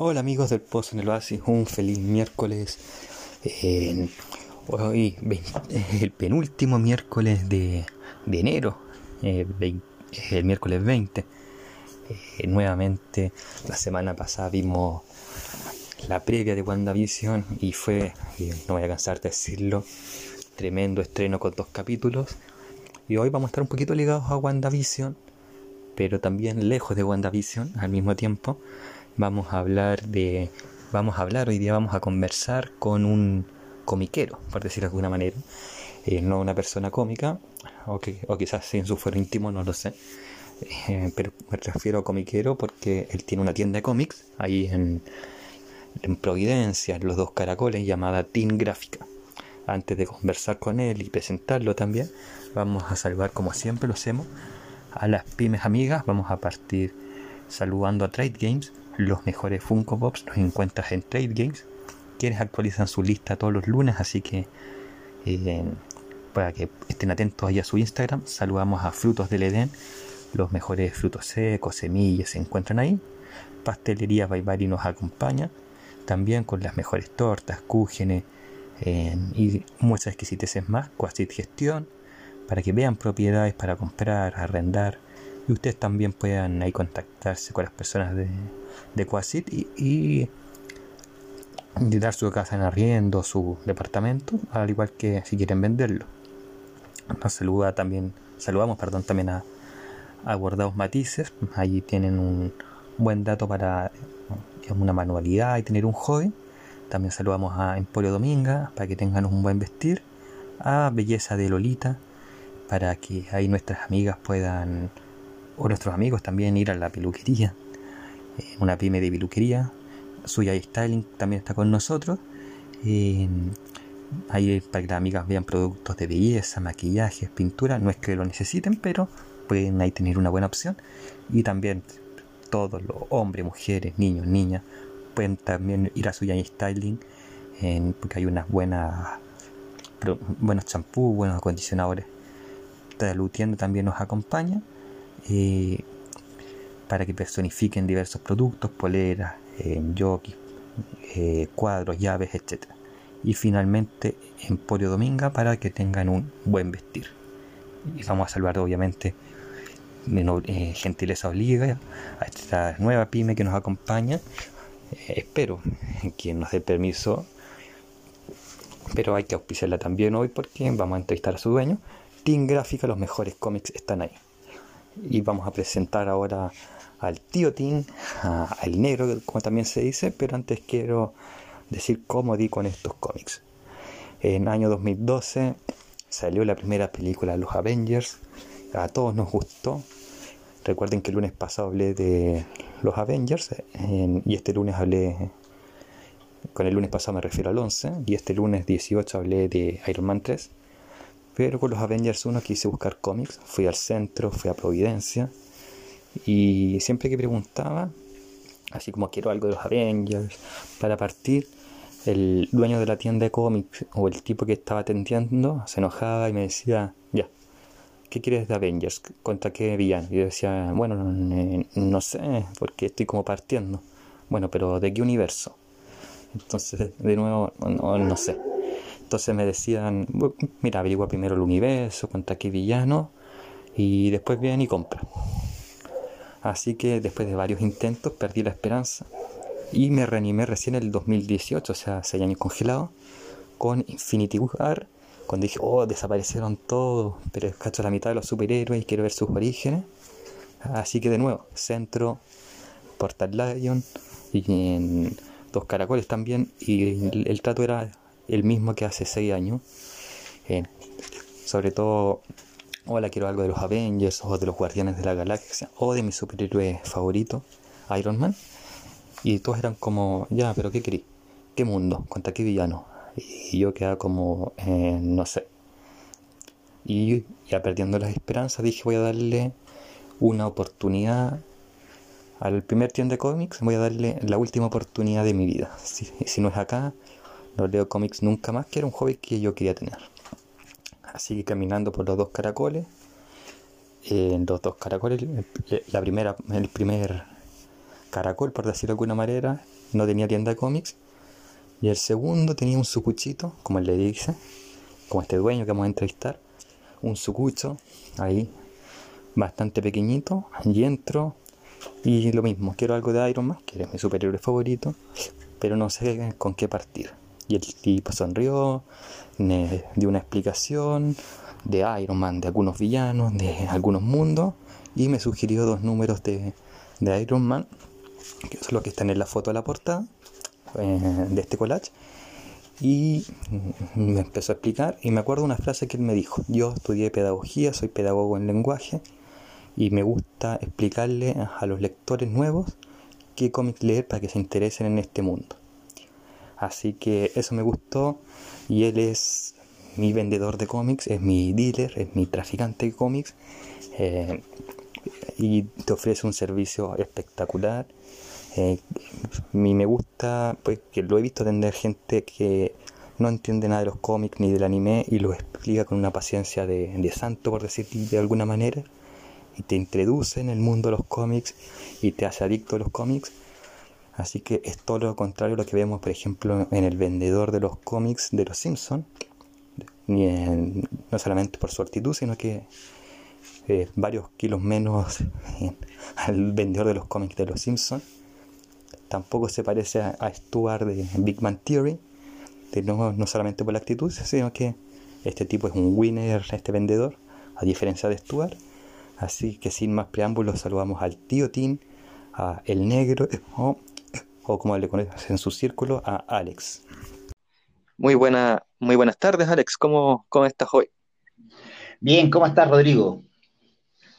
Hola amigos del Pozo en el Oasis, un feliz miércoles. Eh, hoy el penúltimo miércoles de, enero, eh, el miércoles 20. Eh, nuevamente, la semana pasada vimos la previa de WandaVision y fue, no voy a cansar de decirlo, tremendo estreno con dos capítulos. Y hoy vamos a estar un poquito ligados a WandaVision, pero también lejos de WandaVision al mismo tiempo vamos a hablar de vamos a hablar hoy día vamos a conversar con un comiquero por decirlo de alguna manera. Eh, no una persona cómica o, quizás en su fuero íntimo no lo sé. Eh, pero me refiero a comiquero porque él tiene una tienda de cómics ahí en, en Providencia en los dos caracoles llamada Team Gráfica. Antes de conversar con él y presentarlo también vamos a saludar como siempre lo hacemos a las pymes amigas. Vamos a partir saludando a Trade Games los mejores Funko Pops los encuentras en Trade Games, quienes actualizan su lista todos los lunes, así que eh, para que estén atentos ahí a su Instagram, saludamos a Frutos del Edén, los mejores frutos secos, semillas se encuentran ahí. Pastelería Baibari nos acompaña, también con las mejores tortas, cúgenes eh, y muchas exquisiteces más, Quasit Gestión, para que vean propiedades para comprar, arrendar y ustedes también puedan ahí contactarse con las personas de, de Quasit y, y, dar su casa en arriendo, su departamento, al igual que si quieren venderlo. Nos saluda también, saludamos perdón, también a, a Guardados Matices, allí tienen un buen dato para una manualidad y tener un hobby. También saludamos a Emporio Dominga para que tengan un buen vestir, a Belleza de Lolita para que ahí nuestras amigas puedan o nuestros amigos también ir a la peluquería, eh, una pyme de peluquería, Suya Styling también está con nosotros. Eh, ahí para que las amigas vean productos de belleza, maquillaje, pintura, no es que lo necesiten, pero pueden ahí tener una buena opción. Y también todos los hombres, mujeres, niños, niñas, pueden también ir a Suya Styling, porque hay unas buenas buenos champús, buenos acondicionadores. Lutiendo también nos acompaña. Eh, para que personifiquen diversos productos, poleras, eh, eh, cuadros, llaves, etc. Y finalmente Emporio Dominga para que tengan un buen vestir. Y vamos a salvar obviamente eh, gentileza obliga a esta nueva pyme que nos acompaña. espero que nos dé permiso, pero hay que auspiciarla también hoy porque vamos a entrevistar a su dueño. Team Gráfica, los mejores cómics están ahí y vamos a presentar ahora al tío Tim, al negro, como también se dice, pero antes quiero decir cómo di con estos cómics. En el año 2012 salió la primera película los Avengers, a todos nos gustó. Recuerden que el lunes pasado hablé de los Avengers y este lunes hablé, con el lunes pasado me refiero al 11 y este lunes 18 hablé de Iron Man 3. Pero con los Avengers 1 quise buscar cómics, fui al centro, fui a Providencia y siempre que preguntaba, así como quiero algo de los Avengers, para partir, el dueño de la tienda de cómics o el tipo que estaba atendiendo se enojaba y me decía, ya, ¿qué quieres de Avengers? ¿Contra qué villano? Y yo decía, bueno, no, sé, porque estoy como partiendo. Bueno, pero ¿de qué universo? Entonces, de nuevo, no sé. Entonces me decían, mira, averigua primero el universo, contra qué villano, y después viene y compra. Así que después de varios intentos perdí la esperanza y me reanimé recién en el 2018, o sea, seis años congelado, con Infinity War, cuando dije, oh, desaparecieron todos, pero cacho la mitad de los superhéroes y quiero ver sus orígenes. Así que de nuevo, Centro, Portal Lion y en Dos Caracoles también, y el trato era el mismo que hace 6 años. Eh, sobre todo, hola, quiero algo de los Avengers o de los Guardianes de la Galaxia o de mi superhéroe favorito, Iron Man. Y todos eran como, ya, pero ¿qué querí? ¿Qué mundo? ¿Contra qué villano? Y yo quedaba como, eh, no sé. Y ya perdiendo las esperanzas dije voy a darle una oportunidad al primer tienda de cómics, voy a darle la última oportunidad de mi vida. Si, si no es acá, no leo cómics nunca más, que era un hobby que yo quería tener. Así que caminando por los dos caracoles, en los dos caracoles, la primera, el primer caracol, por decirlo de alguna manera, no tenía tienda de cómics. Y el segundo tenía un sucuchito, como él le dice, como este dueño que vamos a entrevistar, un sucucho ahí bastante pequeñito y entro y lo mismo, quiero algo de Iron Man, que es mi superhéroe favorito, pero no sé con qué partir. Y el tipo sonrió, me dio una explicación de Iron Man, de algunos villanos, de algunos mundos, y me sugirió dos números de, de Iron Man, que son los que están en la foto de la portada eh, de este collage. Y me empezó a explicar, y me acuerdo una frase que él me dijo: Yo estudié pedagogía, soy pedagogo en lenguaje, y me gusta explicarle a los lectores nuevos qué cómics leer para que se interesen en este mundo. Así que eso me gustó. Y él es mi vendedor de cómics, es mi dealer, es mi traficante de cómics. Eh, y te ofrece un servicio espectacular. Eh, mí me gusta, pues que lo he visto atender gente que no entiende nada de los cómics ni del anime y lo explica con una paciencia de, de santo, por decirlo de alguna manera, y te introduce en el mundo de los cómics y te hace adicto a los cómics Así que es todo lo contrario a lo que vemos, por ejemplo, en el vendedor de los cómics de los Simpsons. no solamente por su actitud, sino que eh, varios kilos menos al vendedor de los cómics de los Simpsons. Tampoco se parece a, Stuart de Big Man Theory, no, solamente por la actitud, sino que este tipo es un winner, este vendedor, a diferencia de Stuart. Así que sin más preámbulos, saludamos al tío Tim, a El Negro, o como le conoces en su círculo, a Alex. Muy, buena, muy buenas tardes, Alex. ¿Cómo, ¿Cómo estás hoy? Bien, ¿cómo estás, Rodrigo?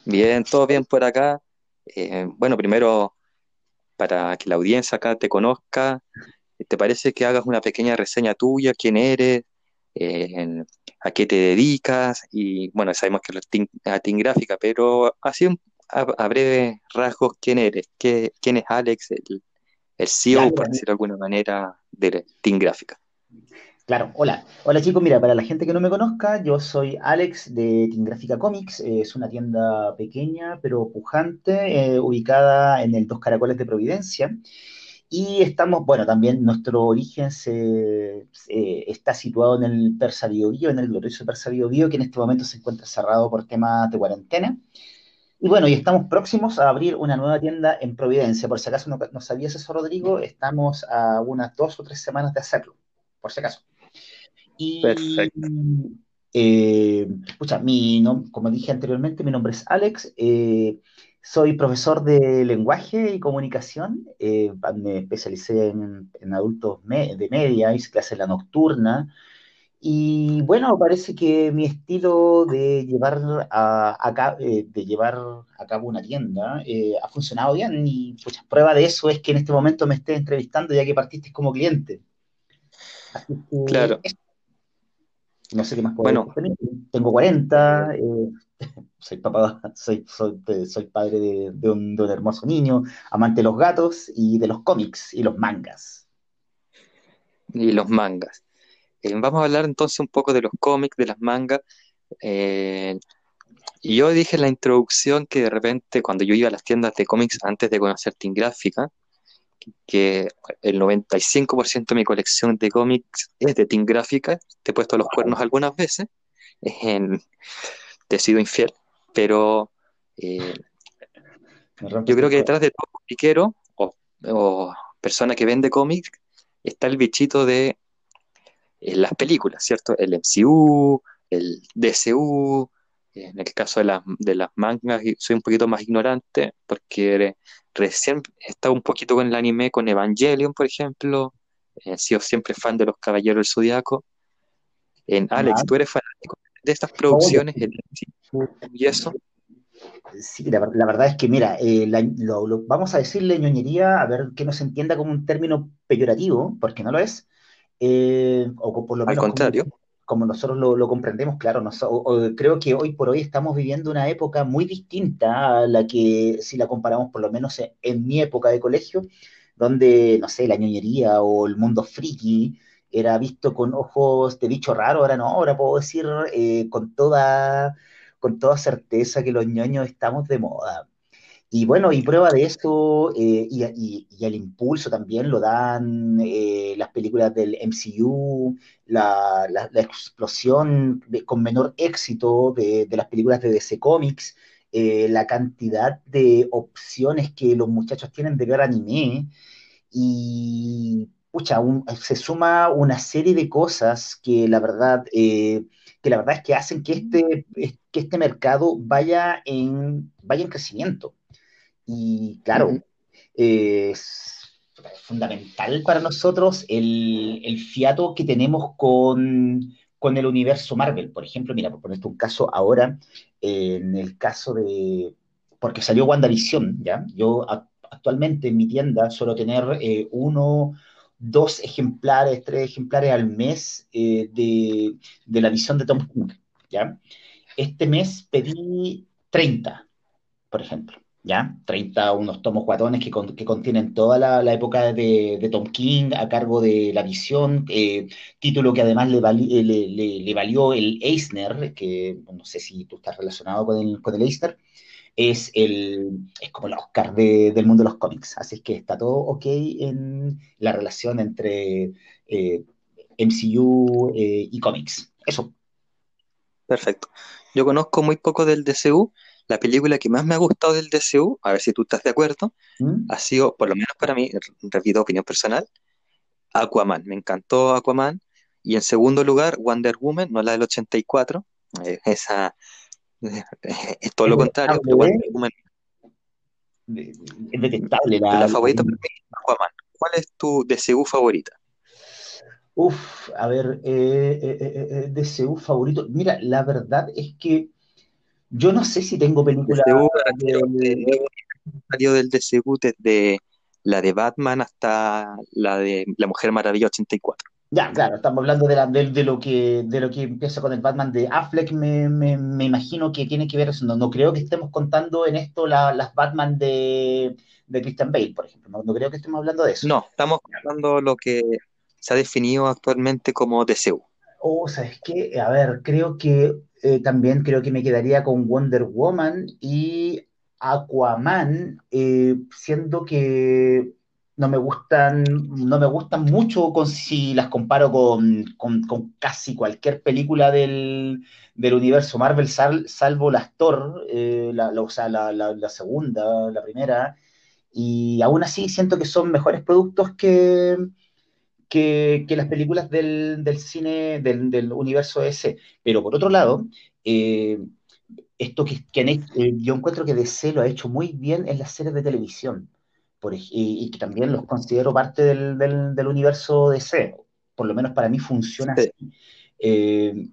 Bien, todo bien por acá. Eh, bueno, primero, para que la audiencia acá te conozca, ¿te parece que hagas una pequeña reseña tuya? ¿Quién eres? Eh, ¿A qué te dedicas? Y bueno, sabemos que es a Team Gráfica, pero así a, a breve rasgos, ¿quién eres? ¿Qué, ¿Quién es Alex, el, el CEO, por decirlo de alguna manera, de Team Gráfica. Claro, hola. Hola chicos, mira, para la gente que no me conozca, yo soy Alex de Team Gráfica Comics. es una tienda pequeña pero pujante, eh, ubicada en el Dos Caracoles de Providencia. Y estamos, bueno, también nuestro origen se, está situado en el Persa Bio, en el glorioso Persa Bio, que en este momento se encuentra cerrado por temas de cuarentena. Y bueno, y estamos próximos a abrir una nueva tienda en Providencia. Por si acaso no, sabías eso, Rodrigo, estamos a unas dos o tres semanas de hacerlo, por si acaso. Y, Perfecto. Eh, mi, como dije anteriormente, mi nombre es Alex. Eh, soy profesor de lenguaje y comunicación. Eh, me especialicé en, adultos de media, hice clase la nocturna. Y bueno, parece que mi estilo de llevar a, eh, de llevar a cabo una tienda eh, ha funcionado bien y pues, prueba de eso es que en este momento me estés entrevistando ya que partiste como cliente. claro. No sé qué más puedo bueno. Tengo 40, eh, soy papá, soy, soy, padre de, de, un, de un hermoso niño, amante de los gatos y de los cómics y los mangas. Y los mangas. Eh, vamos a hablar entonces un poco de los cómics, de las mangas. Eh, yo dije en la introducción que de repente cuando yo iba a las tiendas de cómics antes de conocer Team Gráfica, que el 95% de mi colección de cómics es de Team Gráfica, te he puesto los cuernos algunas veces, te he sido infiel, pero eh, yo creo que detrás de todo piquero o, o persona que vende cómics está el bichito de en las películas, ¿cierto? El MCU, el DCU, en el caso de, las, de las mangas soy un poquito más ignorante porque recién he estado un poquito con el anime, con Evangelion, por ejemplo, he sido siempre fan de los Caballeros del Zodiaco. En Alex, ¿tú eres fanático de estas producciones y eso? Sí, la, verdad es que, mira, eh, vamos a decirle ñoñería, a ver que no se entienda como un término peyorativo, porque no lo es, eh, o por lo menos Al contrario. Como, nosotros lo, comprendemos, claro, creo que hoy por hoy estamos viviendo una época muy distinta a la que si la comparamos por lo menos en, mi época de colegio, donde, no sé, la ñoñería o el mundo friki era visto con ojos de bicho raro, ahora no, ahora puedo decir eh, con, toda, con toda certeza que los ñoños estamos de moda. Y bueno, y prueba de eso, eh, y, el impulso también lo dan eh, las películas del MCU, la, explosión con menor éxito de, las películas de DC Comics, eh, la cantidad de opciones que los muchachos tienen de ver anime, y pucha, se suma una serie de cosas que la verdad, que la verdad es que hacen que este, que este mercado vaya en, vaya en crecimiento. Y claro, es fundamental para nosotros el, el fiato que tenemos con, con, el universo Marvel. Por ejemplo, mira, por ponerte un caso ahora, en el caso de, porque salió WandaVision, ¿ya? Yo actualmente en mi tienda suelo tener eh, uno, dos ejemplares, tres ejemplares al mes eh, de, de, la visión de Tom King, ¿ya? Este mes pedí 30, por ejemplo. ¿Ya? 30, unos tomos guatones que, que contienen toda la, época de, Tom King a cargo de La Visión, eh, título que además le, eh, le, le, valió el Eisner, que no sé si tú estás relacionado con el, con el Eisner, es, el, es como el Oscar del mundo de los cómics, así que está todo ok en la relación entre eh, MCU y cómics. Eso. Perfecto. Yo conozco muy poco del DCU, la película que más me ha gustado del DCU, a ver si tú estás de acuerdo, ¿Mm? ha sido, por lo menos para mí, repito, opinión personal, Aquaman. Me encantó Aquaman. Y en segundo lugar, Wonder Woman, no la del 84. Eh, esa es todo lo contrario. Es detestable la, la favorita para mí, Aquaman. ¿Cuál es tu DCU favorita? Uf, a ver, eh, eh, eh DCU favorito. Mira, la verdad es que yo no sé si tengo películas. Salió del DCU desde la de Batman hasta la de La Mujer Maravilla 84. Ya, claro, estamos hablando de, la, de, lo que, de lo que empieza con el Batman de Affleck, me, me, imagino que tiene que ver eso. No, no creo que estemos contando en esto las Batman de, de Christian Bale, por ejemplo. No, no, creo que estemos hablando de eso. No, estamos contando lo que se ha definido actualmente como DCU. Oh, ¿sabes qué? A ver, creo que eh, también creo que me quedaría con Wonder Woman y Aquaman, eh, siendo que no me gustan, no me gustan mucho con, si las comparo con, casi cualquier película del, universo Marvel, salvo las Thor, eh, la, o sea, la, segunda, la primera, y aún así siento que son mejores productos que, que, las películas del, cine, del, universo ese. Pero por otro lado, eh, esto que, eh, yo encuentro que DC lo ha hecho muy bien en las series de televisión. Por, y, que también los considero parte del, universo DC. Por lo menos para mí funciona así. Eh,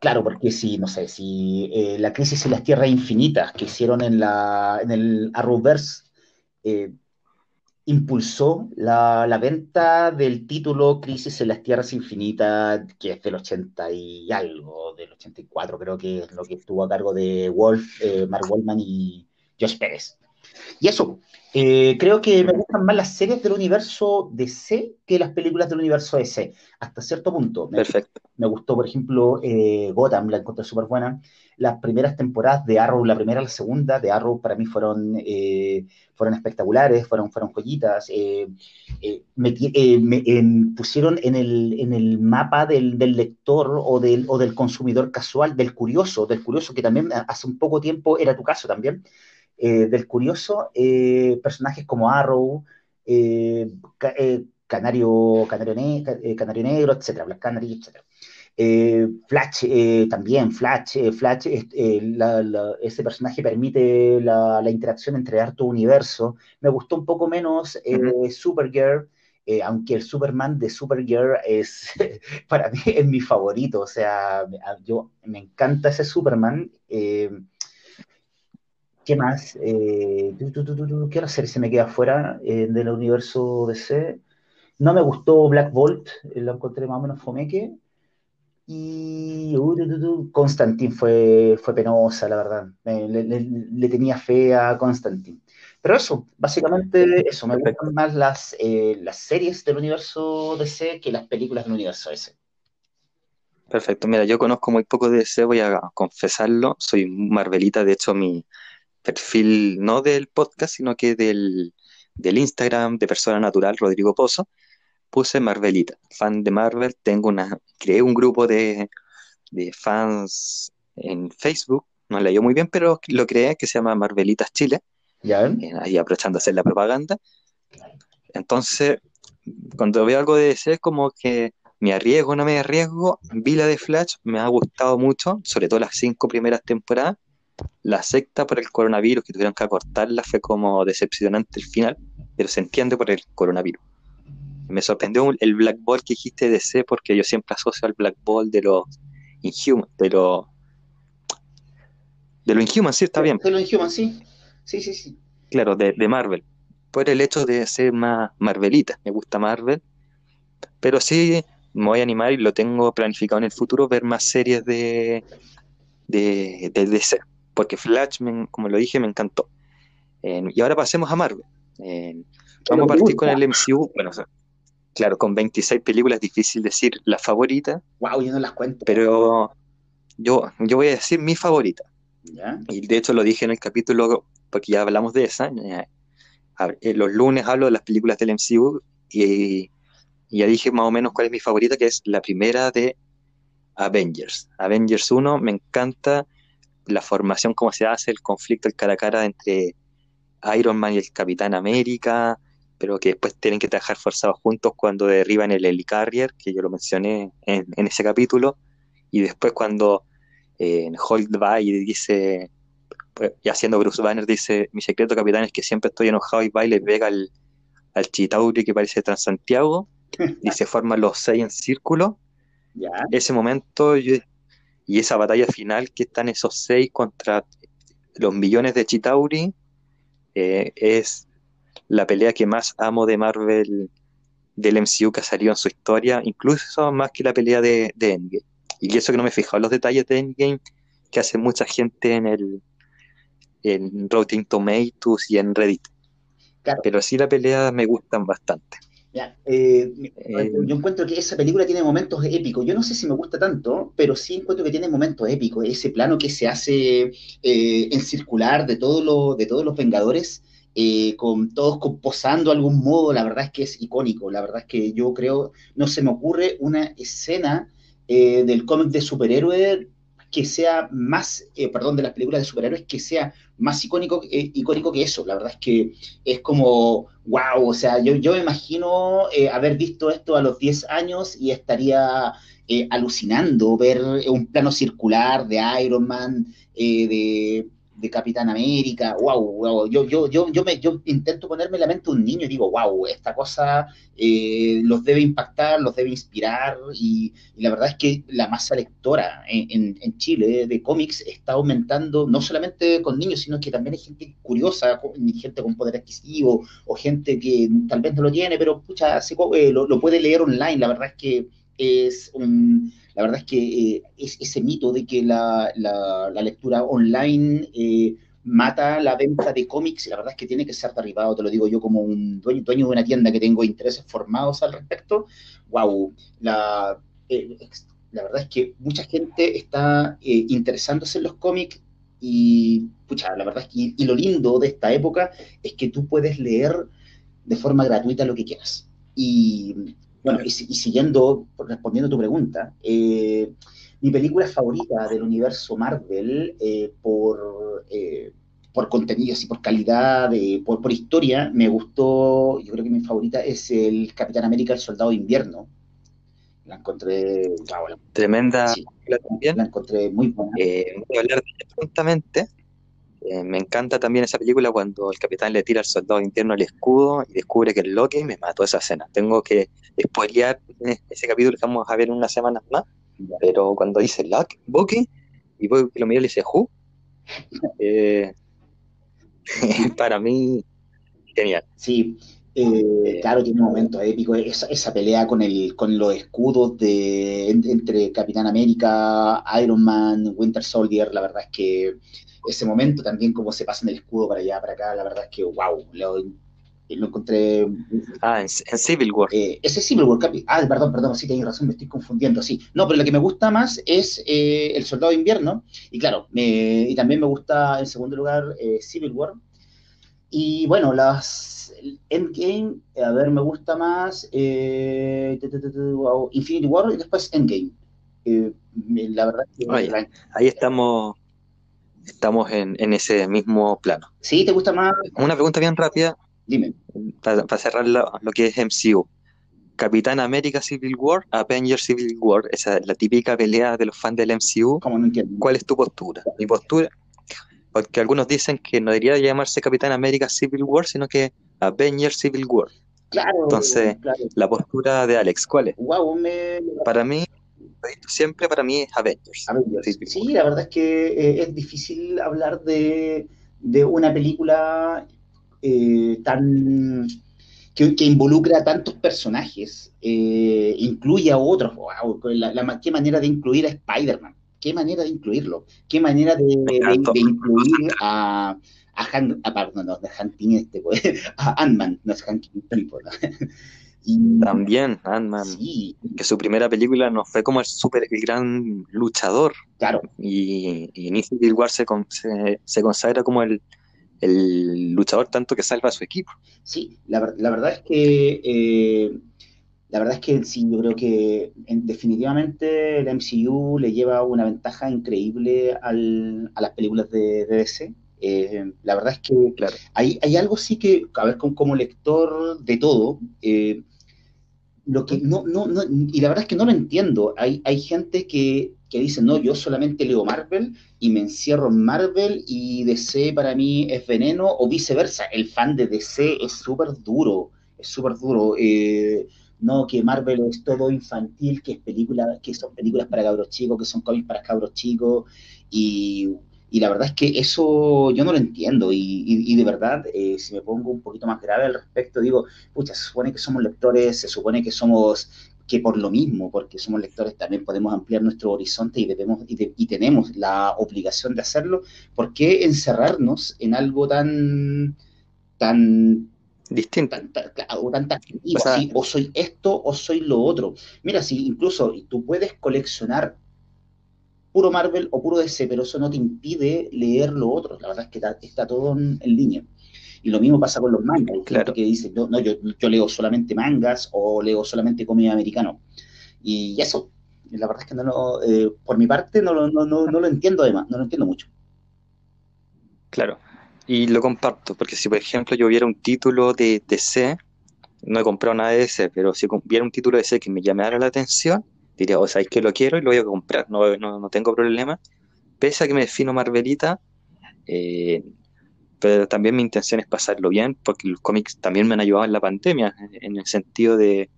claro, porque si, no sé, si la crisis en las tierras infinitas que hicieron en, la, en el Arrowverse impulsó la, venta del título Crisis en las Tierras Infinitas, que es del 80 y algo, del 84 creo que es lo que estuvo a cargo de Wolf, eh, Mark Wallman y Josh Pérez. Y eso, eh, creo que me gustan más las series del universo DC que las películas del universo DC, hasta cierto punto. Perfecto. Me gustó, por ejemplo, eh, Gotham, la encontré súper buena. Las primeras temporadas de Arrow, la primera y la segunda de Arrow, para mí fueron, eh, fueron espectaculares, fueron, fueron joyitas. me, pusieron en el, en el mapa del, del lector o del, o del consumidor casual, del curioso, del curioso, que también hace un poco tiempo era tu caso también eh, del curioso, eh, personajes como Arrow, eh, Canario, Canario, Canario, Negro, etcétera, Black Canary, etcétera. Flash también, Flash, Flash ese personaje permite la, interacción entre harto universo. Me gustó un poco menos Supergirl, aunque el Superman de Supergirl es, para mí, es mi favorito. O sea, yo me encanta ese Superman. ¿Qué más? Eh, ¿Qué otra serie se me queda fuera eh, del universo DC? No me gustó Black Bolt, eh, lo encontré más o menos fomeque. Y Constantine fue, fue penosa, la verdad. Le, tenía fe a Constantine. Pero eso, básicamente eso. Me gustan más las, las series del universo DC que las películas del universo DC. Perfecto. Mira, yo conozco muy poco de DC, voy a confesarlo. Soy Marvelita, de hecho, mi, perfil no del podcast, sino que del, del Instagram de Persona Natural, Rodrigo Pozo, puse Marvelita, fan de Marvel, tengo una, creé un grupo de, de fans en Facebook, no leyó muy bien, pero lo creé, que se llama Marvelitas Chile, ¿Ya? eh, ahí aprovechando de hacer la propaganda. Entonces, cuando veo algo de DC, es como que me arriesgo no me arriesgo, vi la de Flash, me ha gustado mucho, sobre todo las cinco primeras temporadas. La sexta por el coronavirus, que tuvieron que acortarla, fue como decepcionante el final, pero se entiende por el coronavirus. Me sorprendió el Black Ball que dijiste de DC, porque yo siempre asocio al Black Ball de los Inhuman, de los de lo Inhuman, sí, está bien. De lo Inhuman, sí. Sí, sí, sí. Claro, de, de Marvel. Por el hecho de ser más Marvelita. Me gusta Marvel. Pero sí me voy a animar y lo tengo planificado en el futuro ver más series de, de, de DC. Porque Flash, me- como lo dije, me encantó. Eh, y ahora pasemos a Marvel. Eh, vamos a partir con el MCU. Bueno, o sea, claro, con 26 películas difícil decir la favorita, Wow, yo no las cuento. pero yo, yo voy a decir mi favorita. ¿Ya? Y de hecho lo dije en el capítulo, porque ya hablamos de esa. eh, los lunes hablo de las películas del MCU y, y ya dije más o menos cuál es mi favorita, que es la primera de Avengers. Avengers 1, me encanta la formación, cómo se hace, el conflicto, el cara a cara entre Iron Man y el Capitán América, pero que después tienen que trabajar forzados juntos cuando derriban el Helicarrier, que yo lo mencioné en, en ese capítulo, y después cuando eh, Hulk va y dice, pues, y haciendo Bruce Banner, dice, mi secreto capitán es que siempre estoy enojado y va y le pega al, al Chitauri que parece Transantiago, y se forman los seis en círculo, ¿Ya? ese momento yo- y esa batalla final que están esos seis contra los millones de Chitauri eh, es la pelea que más amo de Marvel del MCU que ha salido en su historia, incluso más que la pelea de, de Endgame. Y eso que no me he fijado en los detalles de Endgame que hace mucha gente en el en Rotten Tomatoes y en Reddit. Claro. Pero sí la pelea me gustan bastante. Ya, eh, Eh, yo encuentro que esa película tiene momentos épicos. Yo no sé si me gusta tanto, pero sí encuentro que tiene momentos épicos. Ese plano que se hace eh, en circular de todos los, de todos los Vengadores, con todos posando de algún modo, la verdad es que es icónico. La verdad es que yo creo, no se me ocurre una escena del cómic de superhéroe que sea más, perdón, de las películas de superhéroes que sea más icónico, eh, icónico que eso. La verdad es que es como, wow, o sea, yo, yo me imagino eh, haber visto esto a los 10 años y estaría eh, alucinando ver un plano circular de Iron Man, de, de Capitán América, wow, wow. Yo, yo, yo, yo, me, yo intento ponerme en la mente un niño y digo, wow, esta cosa eh, los debe impactar, los debe inspirar y, y la verdad es que la masa lectora en, en, en Chile de cómics está aumentando, no solamente con niños, sino que también hay gente curiosa, gente con poder adquisitivo o gente que tal vez no lo tiene, pero pucha, se eh, lo, lo puede leer online. La verdad es que es un, la verdad es que eh, es ese mito de que la, la- lectura online eh, mata la venta de cómics, la verdad es que tiene que ser derribado, te lo digo yo como un dueño, dueño de una tienda que tengo intereses formados al respecto. Wow, la, eh, la verdad es que mucha gente está interesándose en los cómics y, pucha, la verdad es que, y lo lindo de esta época es que tú puedes leer de forma gratuita lo que quieras. Y bueno, y, si- y siguiendo, respondiendo a tu pregunta, eh, mi película favorita del universo Marvel, eh, por, eh, por contenidos y por calidad, de- por, por historia, me gustó, yo creo que mi favorita es el Capitán América, el Soldado de Invierno. La encontré, wow, la, tremenda sí, también. la encontré muy buena. Eh, voy a hablar de ella prontamente. Eh, me encanta también esa película cuando el capitán le tira al soldado de invierno el escudo y descubre que es Loki. Me mató esa escena. Tengo que spoilear ese capítulo que vamos a ver en unas semanas más. Pero cuando dice Loki, Bucky, y Bucky lo mira y le dice Who, eh, para mí, genial. Sí, eh, claro, tiene momentos épicos. Esa, esa pelea con el, con los escudos de, en- entre Capitán América, Iron Man, Winter Soldier, la verdad es que ese momento también como se pasa en el escudo para allá, para acá, la verdad es que wow, lo- lo encontré. Ah, en, Civil War. ese es Civil War. Ah, perdón, perdón, sí, tenéis razón, me estoy confundiendo, sí. No, pero lo que me gusta más es El Soldado de Invierno, y claro, y también me gusta en segundo lugar Civil War. Y bueno, las Endgame, a ver, me gusta más Infinity War y después Endgame. la verdad que ahí estamos estamos en, ese mismo plano. ¿Sí? ¿Te gusta más? Una pregunta bien rápida. Dime. Para, cerrar lo, que es MCU. Capitán América Civil War, Avengers Civil War, esa es la típica pelea de los fans del MCU. ¿Cómo no entiendo? ¿Cuál es tu postura? Mi postura, porque algunos dicen que no debería llamarse Capitán América Civil War, sino que Avengers Civil War. Claro. Entonces, la postura de Alex, ¿cuál es? Wow, me... Para mí, siempre para mí es Avengers. Sí, la verdad es que eh, es difícil hablar de, una película eh, tan que, involucra a tantos personajes, eh, incluye a otros. la, qué manera de incluir a Spider-Man, qué manera de incluirlo, qué manera de, incluir a, a, Han, perdón, no, de este, a Ant-Man, no es Hank también Ant-Man, que su primera película no fue como el super gran luchador. Claro. Y, y en War se, se, consagra como el, luchador tanto que salva a su equipo. Sí, la, verdad es que eh, la verdad es que sí, yo creo que definitivamente el MCU le lleva una ventaja increíble a las películas de, DC. Eh, la verdad es que claro. hay, hay, algo sí que, a ver, como, como lector de todo, eh, lo que no, no, no, y la verdad es que no lo entiendo. Hay, hay gente que, que dice, no, yo solamente leo Marvel y me encierro en Marvel y DC para mí es veneno, o viceversa. El fan de DC es súper duro, es súper duro. Eh, no, que Marvel es todo infantil, que es película, que son películas para cabros chicos, que son cómics para cabros chicos, y y la verdad es que eso yo no lo entiendo. Y, de verdad, eh, si me pongo un poquito más grave al respecto, digo, pucha, se supone que somos lectores, se supone que somos que por lo mismo, porque somos lectores, también podemos ampliar nuestro horizonte y debemos y, tenemos la obligación de hacerlo. ¿Por qué encerrarnos en algo tan tan distinto o o, o soy esto o soy lo otro. Mira, si incluso tú puedes coleccionar puro Marvel o puro DC, pero eso no te impide leer lo otro. La verdad es que está, todo en, línea. Y lo mismo pasa con los mangas. Claro. que dice, no, no yo, leo solamente mangas o leo solamente comida americano. Y eso, la verdad es que no lo, eh, por mi parte no, no, no, no lo entiendo además, no lo entiendo mucho. Claro, y lo comparto, porque si por ejemplo yo viera un título de DC, no he comprado nada de DC, pero si viera un título de DC que me llamara la atención, diría, o sea, es que lo quiero y lo voy a comprar, no, no, tengo problema. Pese a que me defino Marvelita, eh, pero también mi intención es pasarlo bien, porque los cómics también me han ayudado en la pandemia, en el sentido de,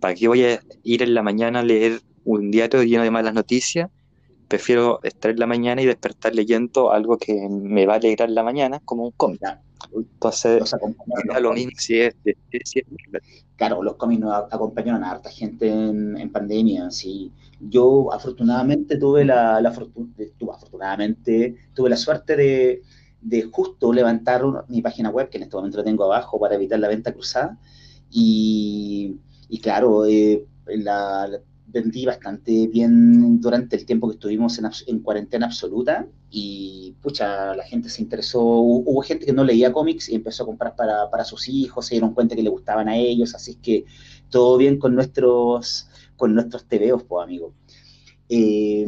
¿para qué voy a ir en la mañana a leer un diario lleno de malas noticias? Prefiero estar en la mañana y despertar leyendo algo que me va a alegrar la mañana, como un cómic. Entonces, lo mismo si es, Claro, los cómics nos acompañaron a harta gente en, pandemia. Sí. Yo afortunadamente tuve la, la afortunadamente tuve la suerte de, de justo levantar mi página web, que en este momento la tengo abajo para evitar la venta cruzada. Y, y claro, eh, la, vendí bastante bien durante el tiempo que estuvimos en, cuarentena absoluta y pucha, la gente se interesó, hubo gente que no leía cómics y empezó a comprar para, sus hijos, se dieron cuenta que le gustaban a ellos, así que todo bien con nuestros con nuestros TVOs, pues amigo. Eh,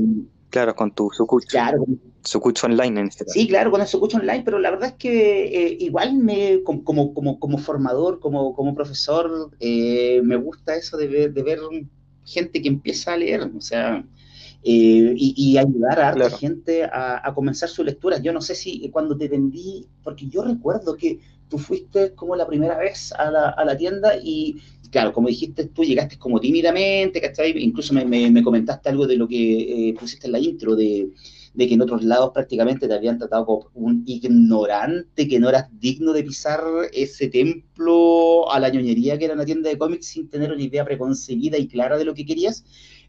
claro, con tu Sucucho. Claro. Sucucho online en este caso. Sí, claro, con el Sucucho online, pero la verdad es que eh, igual me, como, como, como, formador, como, como profesor, eh, me gusta eso de ver, de ver gente que empieza a leer, o sea, eh, y, ayudar a la gente a, comenzar su lectura. Yo no sé si cuando te vendí, porque yo recuerdo que tú fuiste como la primera vez a la, a la tienda y, claro, como dijiste, tú llegaste como tímidamente, ¿cachai? Incluso me, me, comentaste algo de lo que eh, pusiste en la intro, de, de que en otros lados prácticamente te habían tratado como un ignorante, que no eras digno de pisar ese templo a la ñoñería que era una tienda de cómics sin tener una idea preconcebida y clara de lo que querías.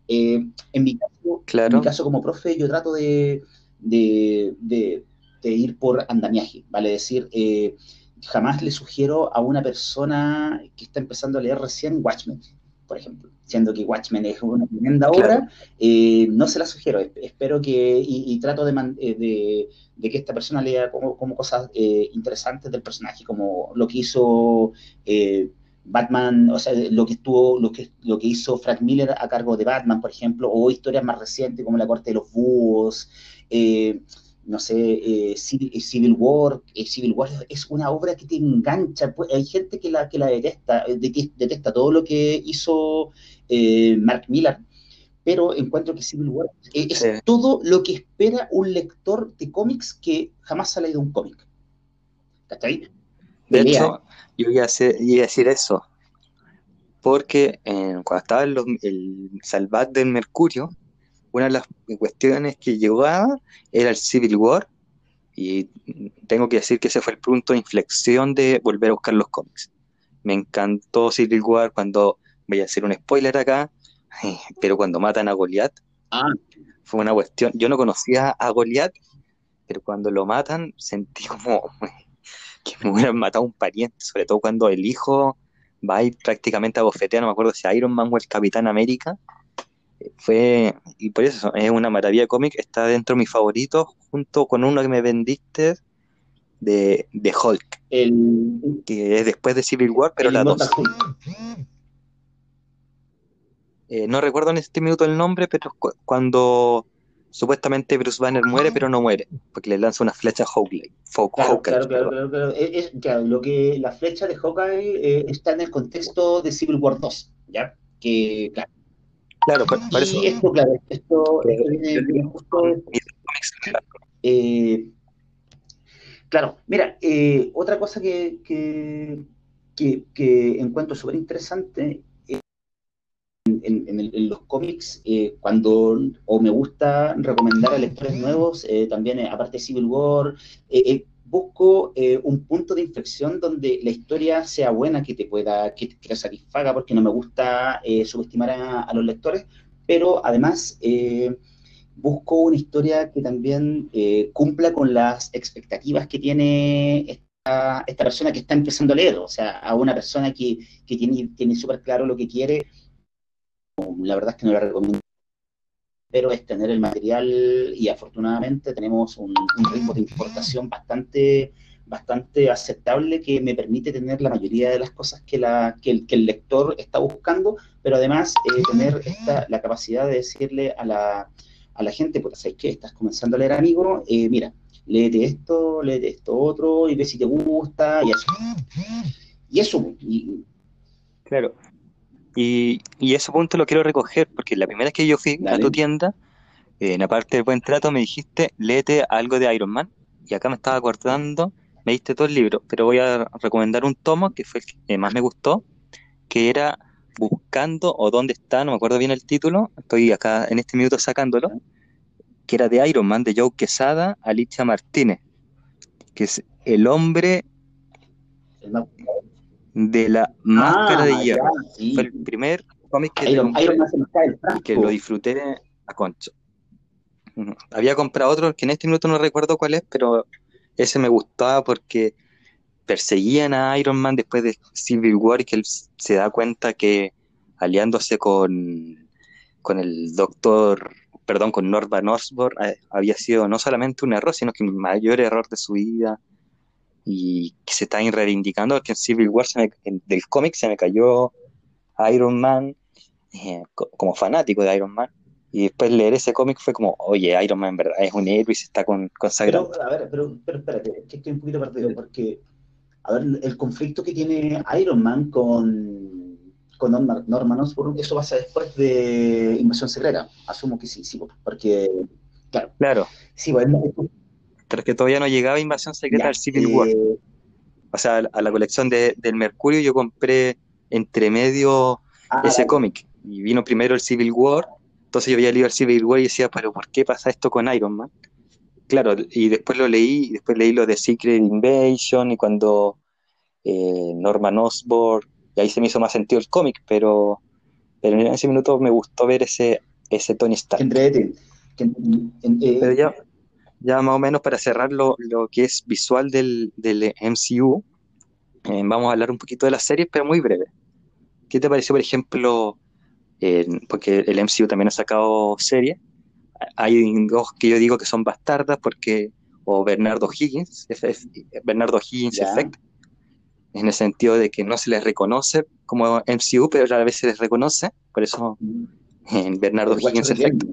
Eh, en, mi caso, en mi caso, como profe, yo trato de, de, ir por andamiaje, ¿vale? Decir, eh, jamás le sugiero a una persona que está empezando a leer recién Watchmen, por ejemplo, siendo que Watchmen es una tremenda obra, eh, no se la sugiero. Espero que, y, trato de, de, de, que esta persona lea como, como cosas interesantes del personaje, como lo que hizo Batman, o sea, lo que estuvo, lo que, lo que hizo Frank Miller a cargo de Batman, por ejemplo, o historias más recientes como La Corte de los Búhos, eh, no sé, eh, eh, Civil, War, Civil War es una obra que te engancha, pues, hay gente que la, que la detesta, detesta todo lo que hizo Mark Miller, pero encuentro que Civil War es todo lo que espera un lector de cómics que jamás ha leído un cómic. ¿Cachai? De hecho, yo iba a, decir eso, porque cuando estaba el, el Salvat del Mercurio, una de las cuestiones que llegaba era el Civil War, y tengo que decir que ese fue el punto de inflexión de volver a buscar los cómics. Me encantó Civil War cuando, voy a hacer un spoiler acá, pero cuando matan a Goliath, ah. fue una cuestión, yo no conocía a Goliath, pero cuando lo matan sentí como que me hubieran matado un pariente, sobre todo cuando el hijo va a ir prácticamente a bofetear, no me acuerdo si Iron Man o el Capitán América. Fue, y por eso es una maravilla cómic, está dentro de mis favoritos, junto con uno que me vendiste de, de Hulk, el, que es después de Civil War, pero la dos. Eh, no recuerdo en este minuto el nombre, pero cuando supuestamente Bruce Banner muere, pero no muere, porque le lanza una flecha a Hawkeye. Claro, claro, claro, claro, lo que la flecha de Hawkeye eh, está en el contexto de Civil War 2, ¿ya? Que, claro. Claro, por, eso. esto, claro, esto, viene, justo. Eh, claro, mira, eh, otra cosa que, que, que, que encuentro súper interesante en, los cómics, eh, cuando o me gusta recomendar a lectores nuevos, eh, también eh, aparte de Civil War, busco un punto de inflexión donde la historia sea buena, que te pueda, que, te satisfaga, porque no me gusta subestimar a, los lectores, pero además busco una historia que también cumpla con las expectativas que tiene esta, esta, persona que está empezando a leer, o sea, a una persona que, que tiene, tiene súper claro lo que quiere la verdad es que no la recomiendo, pero es tener el material y afortunadamente tenemos un, ritmo de importación bastante bastante aceptable que me permite tener la mayoría de las cosas que, la, que, el, lector está buscando, pero además eh, tener esta, la capacidad de decirle a la, a la gente, pues ¿sabes qué? Estás comenzando a leer amigo, eh, mira, léete esto, léete esto otro, y ve si te gusta, y eso. Y eso, y, Claro, y, ese punto lo quiero recoger porque la primera vez que yo fui a tu tienda, en la parte del buen trato, me dijiste, léete algo de Iron Man. Y acá me estaba acordando, me diste todo el libro, pero voy a recomendar un tomo que fue el que más me gustó, que era Buscando o Dónde está, no me acuerdo bien el título, estoy acá en este minuto sacándolo, que era de Iron Man, de Joe Quesada, Alicia Martínez, que es el hombre de la Máscara de ah, Hierro. Fue el primer cómic que, que lo disfruté a concho. Había comprado otro que en este minuto no recuerdo cuál es, pero ese me gustaba porque perseguían a Iron Man después de Civil War y que él se da cuenta que aliándose con, con el doctor, perdón, con Norman Osborn, eh, había sido no solamente un error, sino que el mayor error de su vida y que se está reivindicando, porque en Civil War del cómic se me cayó Iron Man eh, como fanático de Iron Man. Y después leer ese cómic fue como, oye, Iron Man en verdad es un héroe y se está con, consagrando. Pero, a ver, pero, pero espérate, que estoy un poquito perdido, porque, a ver, el conflicto que tiene Iron Man con, con Norman, Osborn, eso pasa después de Invasión Secreta. Asumo que sí, sí, porque, claro. Claro. Sí, bueno, que todavía no llegaba Invasión Secreta al Civil War. Eh, o sea, a la colección de, del Mercurio yo compré entre medio ah, ese cómic. Y vino primero el Civil War. Entonces yo había leído el Civil War y decía, pero ¿por qué pasa esto con Iron Man? Claro, y después lo leí, y después leí lo de Secret Invasion y cuando eh, Norman Osborn, y ahí se me hizo más sentido el cómic, pero, pero en ese minuto me gustó ver ese, ese Tony Stark. Entre, pero ya, ya más o menos para cerrar lo, que es visual del, del MCU, Eh, vamos a hablar un poquito de las series, pero muy breve. ¿Qué te pareció, por ejemplo, porque el MCU también ha sacado series? Hay dos que yo digo que son bastardas porque, o Bernardo Higgins, Bernardo Higgins Effect, en el sentido de que no se les reconoce como MCU, pero a la vez se les reconoce, por eso en Bernardo Higgins Effect.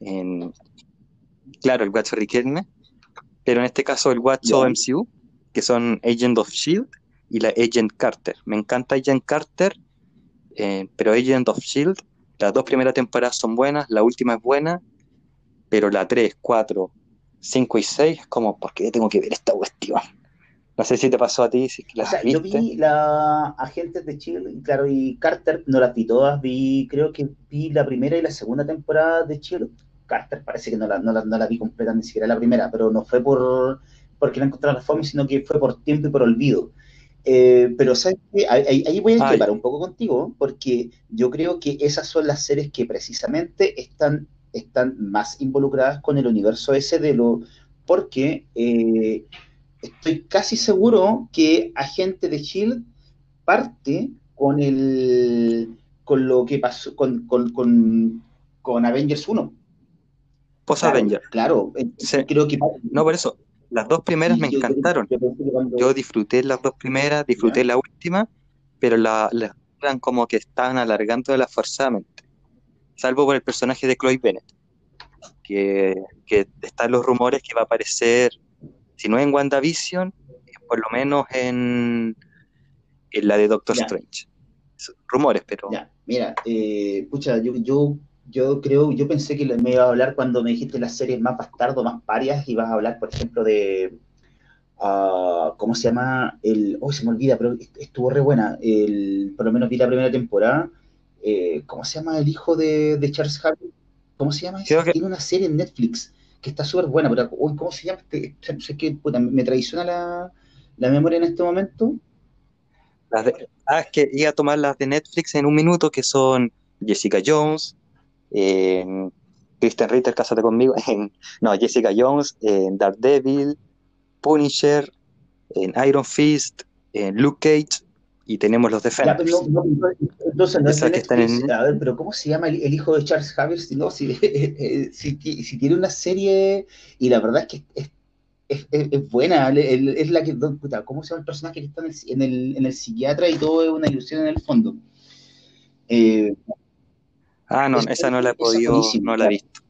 En, claro, el Guacho Riquelme, pero en este caso el Guacho MCU, que son Agent of Shield y la Agent Carter. Me encanta Agent Carter, eh, pero Agent of Shield, las dos primeras temporadas son buenas, la última es buena, pero la 3, 4, 5 y 6 es como, ¿por qué tengo que ver esta cuestión? No sé si te pasó a ti, si la Yo vi la Agentes de Chile, claro, y Carter, no las vi todas, vi, creo que vi la primera y la segunda temporada de Chile. Carter parece que no la, no la, vi completa, ni siquiera la primera, pero no fue por porque la encontré la fome, sino que fue por tiempo y por olvido. Eh, pero ¿sabes qué? Ahí, voy a discrepar un poco contigo, porque yo creo que esas son las series que precisamente están, están más involucradas con el universo ese de lo... porque eh, estoy casi seguro que Agente de Shield parte con el con lo que pasó con, con, Avengers 1. Post Avengers. Claro, creo que no por eso. Las dos primeras me encantaron. Yo, disfruté las dos primeras, disfruté la última, pero la, eran como que estaban alargando la forzadamente. Salvo por el personaje de Chloe Bennett, que, que están los rumores que va a aparecer si no en WandaVision, por lo menos en, en la de Doctor Strange. Rumores, pero. Ya, mira, eh, pucha, yo, yo, yo creo, yo pensé que me iba a hablar cuando me dijiste las series más bastardo, más parias, y vas a hablar, por ejemplo, de. Uh, ¿Cómo se llama? El, oh, se me olvida, pero estuvo re buena. El, por lo menos vi la primera temporada. Eh, ¿Cómo se llama el hijo de, de Charles Harvey? ¿Cómo se llama? Tiene una serie en Netflix que está súper buena, pero ¿cómo se llama? Este, sé que me traiciona la, la, memoria en este momento. ah, es que iba a tomar las de Netflix en un minuto, que son Jessica Jones, eh, Kristen Ritter, cásate conmigo, no, Jessica Jones, en Daredevil, Punisher, en Iron Fist, en Luke Cage, y tenemos los Defenders. A ver, pero ¿cómo se llama el, hijo de Charles Javier? Si, no, si, si, tiene una serie, y la verdad es que es, es, es buena, es la que, ¿cómo se llama el personaje que está en el, en el, psiquiatra y todo es una ilusión en el fondo? Eh, ah, no, esa no la he podido, no la he visto.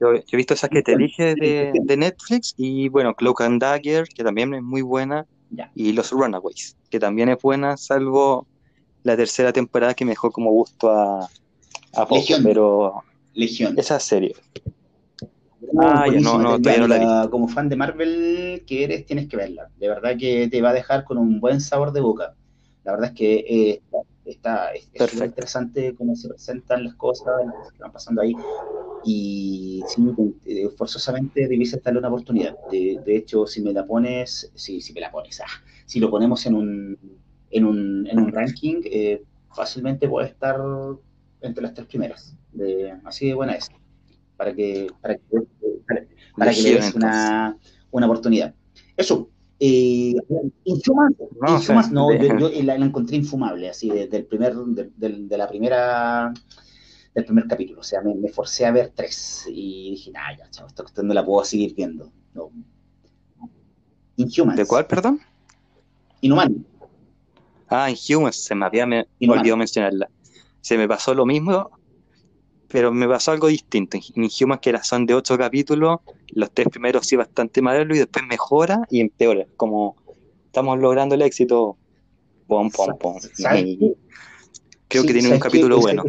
Yo, he visto esa que te dije de, de Netflix y bueno, Cloak and Dagger, que también es muy buena y Los Runaways, que también es buena, salvo la tercera temporada que me dejó como gusto a, a Legión. pero Legión. Esa serie. Ah, no, no, todavía no la Como fan de Marvel que eres, tienes que verla. De verdad que te va a dejar con un buen sabor de boca. La verdad es que eh, está, es, interesante cómo se presentan las cosas, las que van pasando ahí. Y sí, eh, forzosamente debes darle una oportunidad. De, hecho, si me la pones, si, si me la pones, ah, si lo ponemos en un, en un, en un ranking, eh, fácilmente puede estar entre las tres primeras. De, así de buena es. Para que, para que, para, que le des una, una oportunidad. Eso, eh, no, yo, la, encontré infumable, así, desde el primer, de, de, la primera, del primer capítulo. O sea, me, me forcé a ver tres y dije, nah, ya, chavo, esta cuestión no la puedo seguir viendo. No. Inhumans. ¿De cuál, perdón? Inhuman. Ah, Inhumans, se me había me, olvidado mencionarla. Se me pasó lo mismo, pero me pasó algo distinto. Inhumans, que era, son de ocho capítulos, los tres primeros sí bastante malos y después mejora y empeora. Como estamos logrando el éxito. Pom, pom, pom. Creo que tiene un capítulo bueno.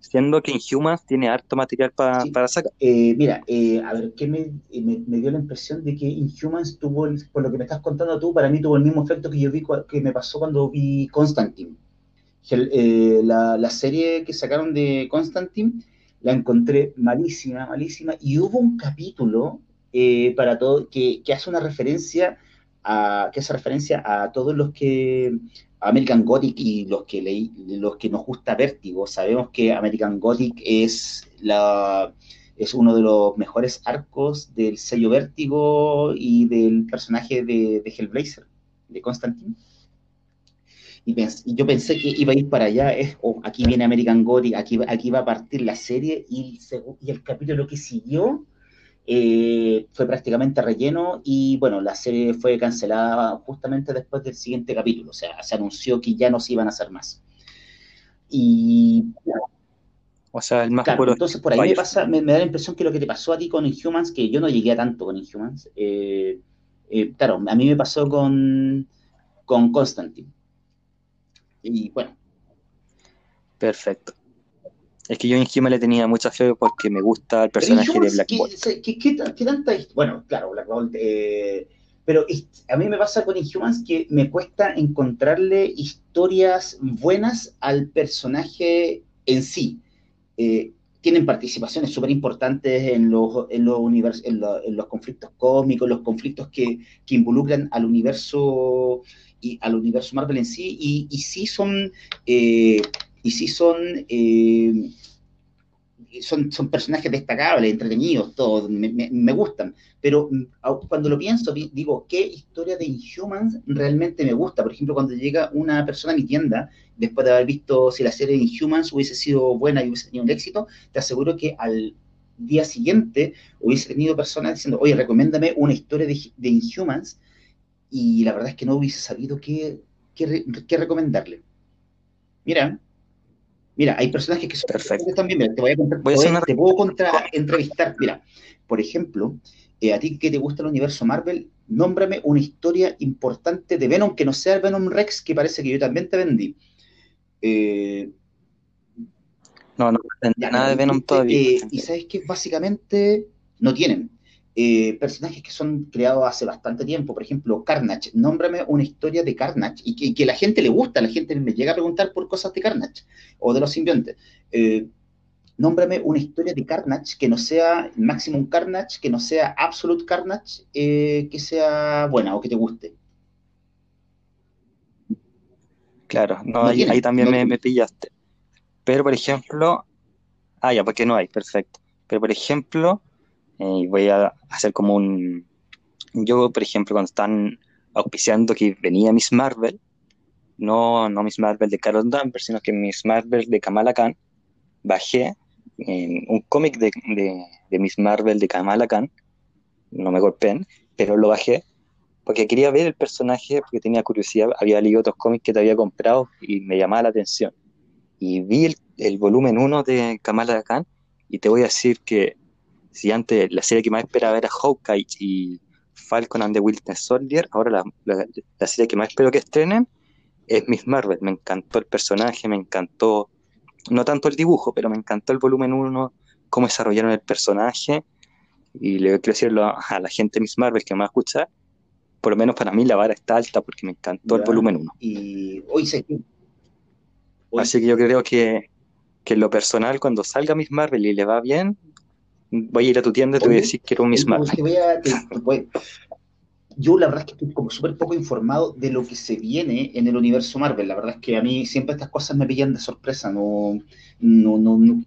Siendo que Inhumans tiene harto material para sacar. Eh, mira, eh, a ver, ¿qué me, me, dio la impresión de que Inhumans tuvo, por lo que me estás contando tú, para mí tuvo el mismo efecto que yo vi que me pasó cuando vi Constantine. Eh, la, la, serie que sacaron de Constantine la encontré malísima, malísima, y hubo un capítulo eh, para todo que, que, hace una referencia a que hace referencia a todos los que American Gothic y los que leí, los que nos gusta Vértigo, sabemos que American Gothic es la es uno de los mejores arcos del sello Vértigo y del personaje de, de Hellblazer, de Constantine. Y, yo pensé que iba a ir para allá, es, oh, aquí viene American Gothic, aquí, aquí va a partir la serie, y, y el capítulo que siguió eh, fue prácticamente relleno, y bueno, la serie fue cancelada justamente después del siguiente capítulo, o sea, se anunció que ya no se iban a hacer más. Y... O sea, el más claro, Entonces, por ahí me, pasa, me, da la impresión que lo que te pasó a ti con Inhumans, que yo no llegué a tanto con Inhumans, eh, eh, claro, a mí me pasó con, con Constantine. Y bueno. Perfecto. Es que yo en Human le tenía mucha fe porque me gusta el personaje de Black Bolt. ¿qué, tanta, bueno, claro, Black Bolt. Eh, pero a mí me pasa con Inhumans que me cuesta encontrarle historias buenas al personaje en sí. Eh, tienen participaciones súper importantes en los, en, los en, en, los conflictos cósmicos, los conflictos que, que involucran al universo y al universo Marvel en sí, y, y sí son, eh, y sí son, eh, son, son, personajes destacables, entretenidos, todos, me, me, gustan, pero mm, cuando lo pienso, digo, ¿qué historia de Inhumans realmente me gusta? Por ejemplo, cuando llega una persona a mi tienda, después de haber visto si la serie de Inhumans hubiese sido buena y hubiese tenido un éxito, te aseguro que al día siguiente hubiese tenido personas diciendo, oye, recomiéndame una historia de, de Inhumans y la verdad es que no hubiese sabido qué, qué, recomendarle. Mira, mira, hay personajes que son perfectos también. te voy a contar, te, puedo contra entrevistar. Mira, por ejemplo, eh, a ti que te gusta el universo Marvel, nómbrame una historia importante de Venom que no sea el Venom Rex, que parece que yo también te vendí. Eh, no, no, nada de Venom todavía. Eh, y sabes que básicamente no tienen. Eh, personajes que son creados hace bastante tiempo, por ejemplo, Carnage, nómbrame una historia de Carnage y que, la gente le gusta, la gente me llega a preguntar por cosas de Carnage o de los simbiontes. Eh, nómbrame una historia de Carnage que no sea Maximum Carnage, que no sea Absolute Carnage, eh, que sea buena o que te guste. Claro, no, ahí, también me, me, pillaste. Pero, por ejemplo, ah, ya, porque no hay, perfecto. Pero, por ejemplo, y voy a hacer como un... Yo, por ejemplo, cuando están auspiciando que venía Miss Marvel, no, no Miss Marvel de Carol Danvers, sino que Miss Marvel de Kamala Khan, bajé en un cómic de, de, Miss Marvel de Kamala Khan, no me golpeen, pero lo bajé porque quería ver el personaje, porque tenía curiosidad, había leído otros cómics que te había comprado y me llamaba la atención. Y vi el, el volumen 1 de Kamala Khan y te voy a decir que si antes la serie que más esperaba era Hawkeye y Falcon and the Winter Soldier, ahora la, serie que más espero que estrenen es Miss Marvel. Me encantó el personaje, me encantó, no tanto el dibujo, pero me encantó el volumen 1, cómo desarrollaron el personaje. Y le quiero decirlo a, la gente de Miss Marvel que me va a escuchar, por lo menos para mí la vara está alta porque me encantó el volumen 1. Y hoy se... Así que yo creo que, que en lo personal, cuando salga Miss Marvel y le va bien, voy a ir a tu tienda y te voy a decir que era un Miss Marvel. yo la verdad es que estoy como súper poco informado de lo que se viene en el universo Marvel. La verdad es que a mí siempre estas cosas me pillan de sorpresa. No, no, no, no.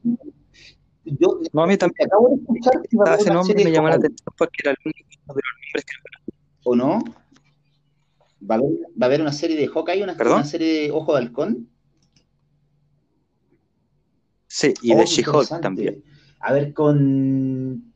Yo, no, a mí también. Acabo de escuchar que va a ese nombre me llamó la atención porque era el único de los nombres que ¿O no? ¿Va a, haber, ¿Va a haber una serie de Hawkeye, una, una serie de Ojo de Halcón? Sí, y de oh, She-Hulk también. A ver, con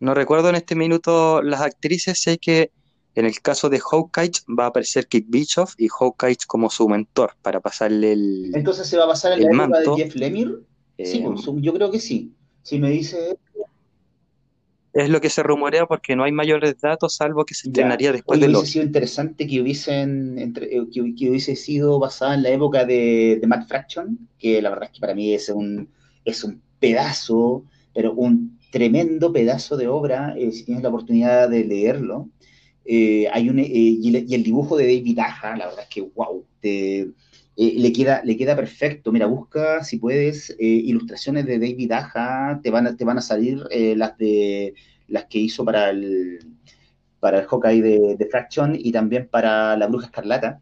No recuerdo en este minuto las actrices, sé que en el caso de Hawkeye va a aparecer Kate Bischoff y Hawkeye como su mentor para pasarle el Entonces se va a pasar en la época de Jeff Lemire. sí, eh, pues, yo creo que sí. Si me dice es lo que se rumorea porque no hay mayores datos salvo que se entrenaría después de lo hubiese sido interesante que hubiesen entre, eh, que, hubiese sido basada en la época de, de Matt Fraction, que la verdad es que para mí es un, es un pedazo, pero un tremendo pedazo de obra, eh, si tienes la oportunidad de leerlo. Eh, hay un, y, el dibujo de David Aja, la verdad es que wow, le, queda, le queda perfecto. Mira, busca si puedes ilustraciones de David Aja, te van a, te van a salir las de las que hizo para el, para el Hawkeye de, Fraction y también para la Bruja Escarlata.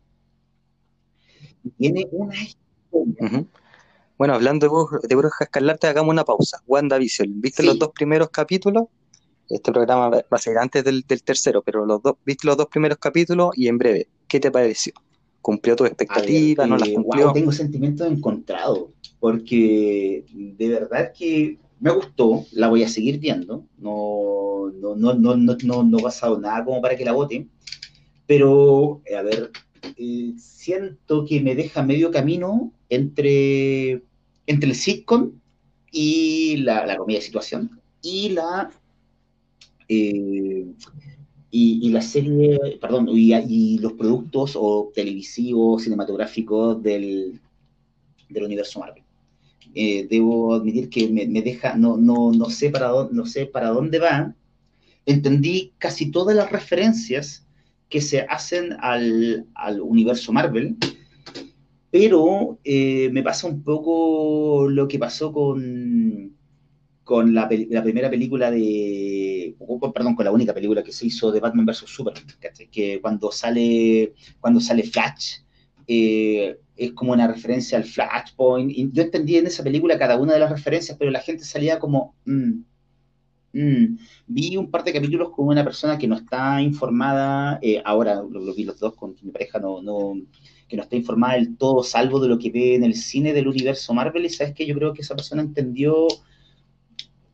Tiene una Bueno, hablando de, Bruja Escarlata, hagamos una pausa. WandaVision, ¿viste los dos primeros capítulos? Este programa va a ser antes del, tercero, pero los dos, viste los dos primeros capítulos y en breve, ¿qué te pareció? ¿Cumplió tu expectativa? ¿No las eh, cumplió? tengo sentimientos encontrados, porque de verdad que me gustó, la voy a seguir viendo, no, no, no, no, no, no, ha pasado nada como para que la vote, pero, a ver, eh, siento que me deja medio camino entre, entre el sitcom y la, la comedia de situación y la eh, y, la serie, perdón, y, los productos o televisivos, cinematográficos del, del universo Marvel. Eh, debo admitir que me, deja, no, no, no, sé para dónde, no sé para dónde va. Entendí casi todas las referencias que se hacen al, al universo Marvel, pero eh, me pasa un poco lo que pasó con, con la, la primera película de, perdón, con la única película que se hizo de Batman vs. Superman, que cuando sale, cuando sale Flash, eh, es como una referencia al Flashpoint, yo entendí en esa película cada una de las referencias, pero la gente salía como, mm, mm". vi un par de capítulos con una persona que no está informada, eh, ahora lo, vi los dos con mi pareja, no, no, que no está informada del todo, salvo de lo que ve en el cine del universo Marvel, y sabes que yo creo que esa persona entendió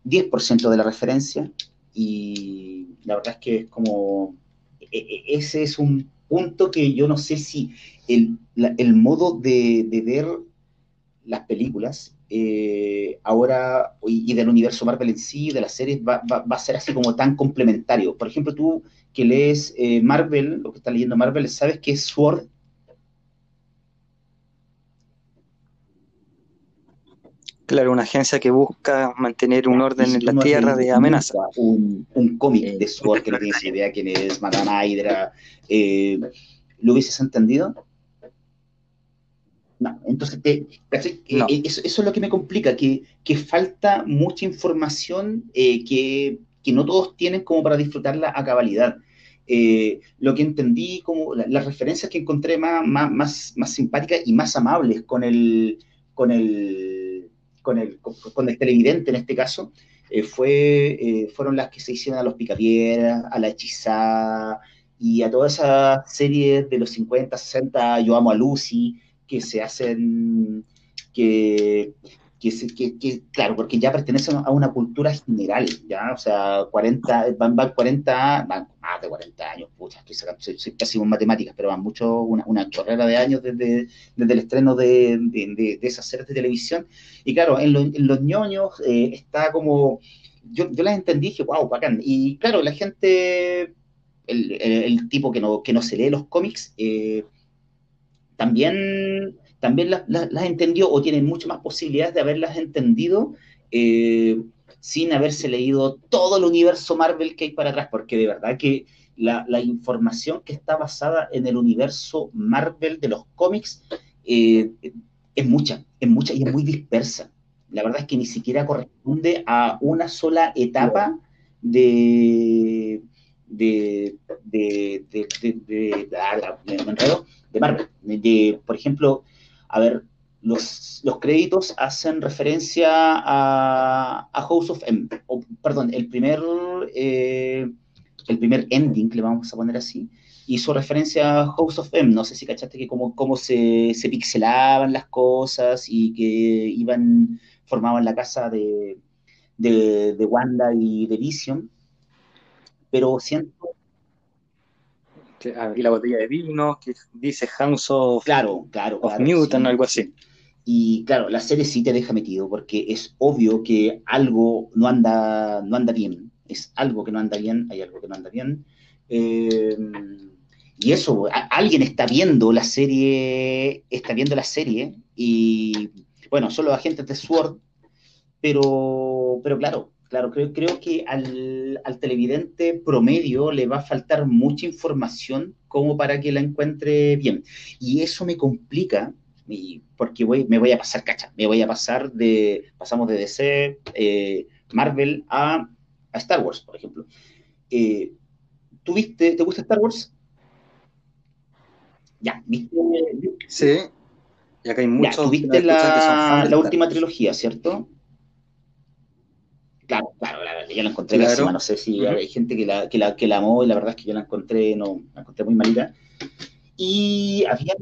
10% de la referencia y la verdad es que es como, e, e, ese es un punto que yo no sé si el, el modo de, de, ver las películas eh, ahora y, del universo Marvel en sí, de las series, va, va, a ser así como tan complementario. Por ejemplo, tú que lees eh, Marvel, lo que estás leyendo Marvel, ¿sabes qué es Sword? Claro, una agencia que busca mantener un orden en la tierra de amenaza. Un, cómic de Sword que no tienes idea quién es, Madame Hydra. Eh, ¿Lo hubieses entendido? No, entonces eh, eh, Eso, es lo que me complica, que, falta mucha información que, no todos tienen como para disfrutarla a cabalidad. lo que entendí, como las referencias que encontré más, más, más, simpáticas y más amables con el, con el con el, con el televidente en este caso, eh, fue, eh, fueron las que se hicieron a los Picapiedras, a la Hechizada y a toda esa serie de los 50, 60, Yo amo a Lucy, que se hacen, que, que, claro, porque ya pertenecen a una cultura general, ¿ya? O sea, 40, van, van 40, van más de 40 años, pucha, estoy sacando, soy, soy pésimo matemáticas, pero van mucho, una, una chorrera de años desde, desde el estreno de, de, esas series de televisión. Y claro, en, los ñoños eh, está como, yo, yo las entendí dije, wow, bacán. Y claro, la gente, el, el, tipo que no, que no se lee los cómics, eh, también también las, entendió o tienen mucho más posibilidades de haberlas entendido eh, sin haberse leído todo el universo Marvel que hay para atrás, porque de verdad que la, información que está basada en el universo Marvel de los cómics eh, es mucha, es mucha y es muy dispersa. La verdad es que ni siquiera corresponde a una sola etapa de, de, de, de, de, de, de Marvel. De, por ejemplo, a ver, los, los créditos hacen referencia a, House of M, perdón, el primer, eh, el primer ending, le vamos a poner así, hizo referencia a House of M. No sé si cachaste que cómo, cómo se, se, pixelaban las cosas y que iban, formaban la casa de, de, de Wanda y de Vision. Pero siento y la botella de vino que dice House of, claro, claro, of Newton, algo así. Y claro, la serie sí te deja metido porque es obvio que algo no anda, no anda bien. Es algo que no anda bien, hay algo que no anda bien. Eh, y eso, alguien está viendo la serie, está viendo la serie y bueno, son los agentes de SWORD, pero, pero claro, Claro, creo, creo que al, televidente promedio le va a faltar mucha información como para que la encuentre bien. Y eso me complica, porque voy, me voy a pasar, cacha, me voy a pasar de, pasamos de DC, eh, Marvel a, Star Wars, por ejemplo. Eh, ¿Te gusta Star Wars? Ya, ¿viste? Sí. Ya que hay muchos. ¿Tuviste la, la última trilogía, cierto? Claro, claro, yo la encontré no sé si hay gente que la, que, la, que la amó y la verdad es que yo la encontré, no, la encontré muy malita. Y había,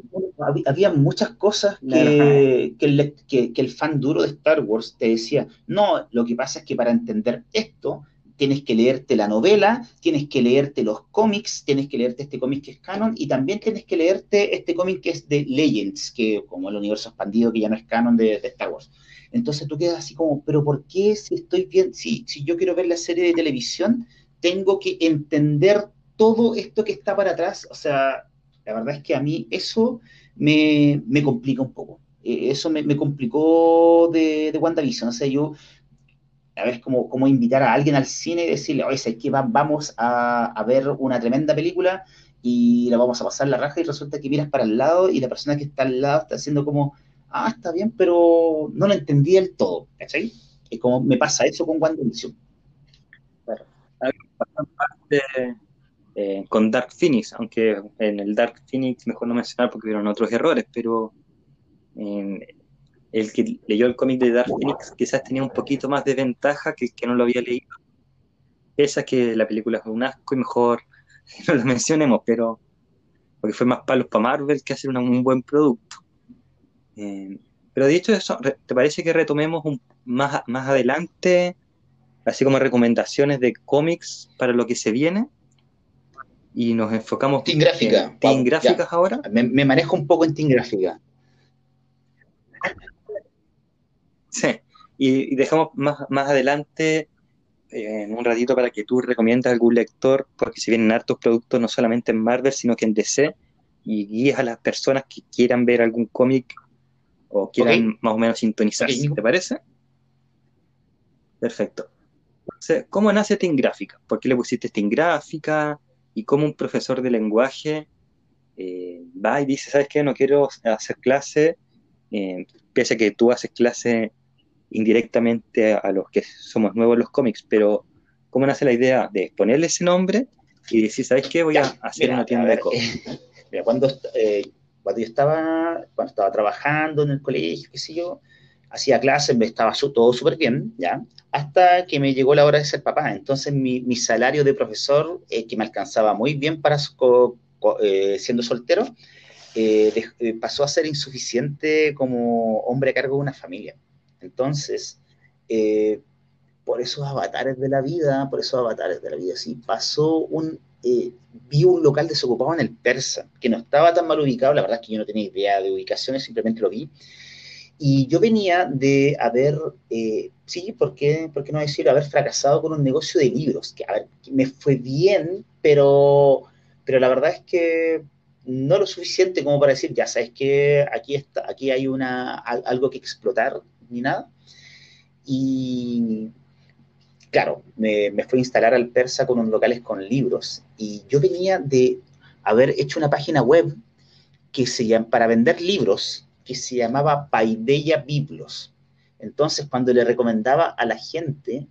había muchas cosas que, que, el, fan duro de Star Wars te decía, no, lo que pasa es que para entender esto tienes que leerte la novela, tienes que leerte los cómics, tienes que leerte este cómic que es canon y también tienes que leerte este cómic que es de Legends, que como el universo expandido que ya no es canon de, Star Wars. Entonces tú quedas así como, pero ¿por qué si estoy bien, si, si yo quiero ver la serie de televisión, tengo que entender todo esto que está para atrás? O sea, la verdad es que a mí eso me, complica un poco. Eh, eso me, complicó de, de WandaVision. O sea, yo a ver, como, como invitar a alguien al cine y decirle, oye, es que vamos a, ver una tremenda película y la vamos a pasar la raja y resulta que miras para el lado y la persona que está al lado está haciendo como, ah, está bien, pero no lo entendí del todo, ¿cachai? Es como me pasa eso con WandaVision. Claro. Eh, con Dark Phoenix, aunque en el Dark Phoenix mejor no mencionar porque hubieron otros errores, pero el que leyó el cómic de Dark Phoenix quizás tenía un poquito más de ventaja que el que no lo había leído. Esa que la película es un asco y mejor no lo mencionemos, pero porque fue más palos para Marvel que hacer un buen producto. Eh, pero dicho eso, ¿te parece que retomemos un, más, más adelante, así como recomendaciones de cómics para lo que se viene? Y nos enfocamos en Gráfica. Team Gráficas ahora. Me, me, manejo un poco en Team Gráfica. Sí, y, dejamos más, más adelante eh, en un ratito para que tú recomiendas a algún lector, porque si vienen hartos productos no solamente en Marvel, sino que en DC, y guías a las personas que quieran ver algún cómic o quieran más o menos sintonizarse, ¿te parece? Perfecto. ¿Cómo nace Team Gráfica? ¿Por qué le pusiste Team Gráfica? ¿Y cómo un profesor de lenguaje eh, va y dice, ¿sabes qué? No quiero hacer clase, eh, pese a que tú haces clase indirectamente a los que somos nuevos en los cómics, pero ¿cómo nace la idea de ponerle ese nombre y decir, ¿sabes qué? Voy a hacer una tienda de cómics. mira, cuando, eh, cuando yo estaba, cuando estaba trabajando en el colegio, qué sé yo, hacía clases, me estaba todo súper bien, ¿ya? Hasta que me llegó la hora de ser papá. Entonces mi, mi salario de profesor, eh, que me alcanzaba muy bien para eh, siendo soltero, pasó a ser insuficiente como hombre a cargo de una familia. Entonces, eh, por esos avatares de la vida, por esos avatares de la vida, sí, pasó un, eh, vi un local desocupado en el Persa, que no estaba tan mal ubicado, la verdad es que yo no tenía idea de ubicaciones, simplemente lo vi. Y yo venía de haber, eh, sí, ¿por qué, ¿por qué no decir, haber fracasado con un negocio de libros? Que, a ver, me fue bien, pero, pero la verdad es que no lo suficiente como para decir, ya sabes que aquí, está, aquí hay una, algo que explotar, ni nada. Y claro, me, fui a instalar al persa con unos locales con libros. Y yo venía de haber hecho una página web que se llama, para vender libros que se llamaba Paideia Biblos. Entonces, cuando le recomendaba a la gente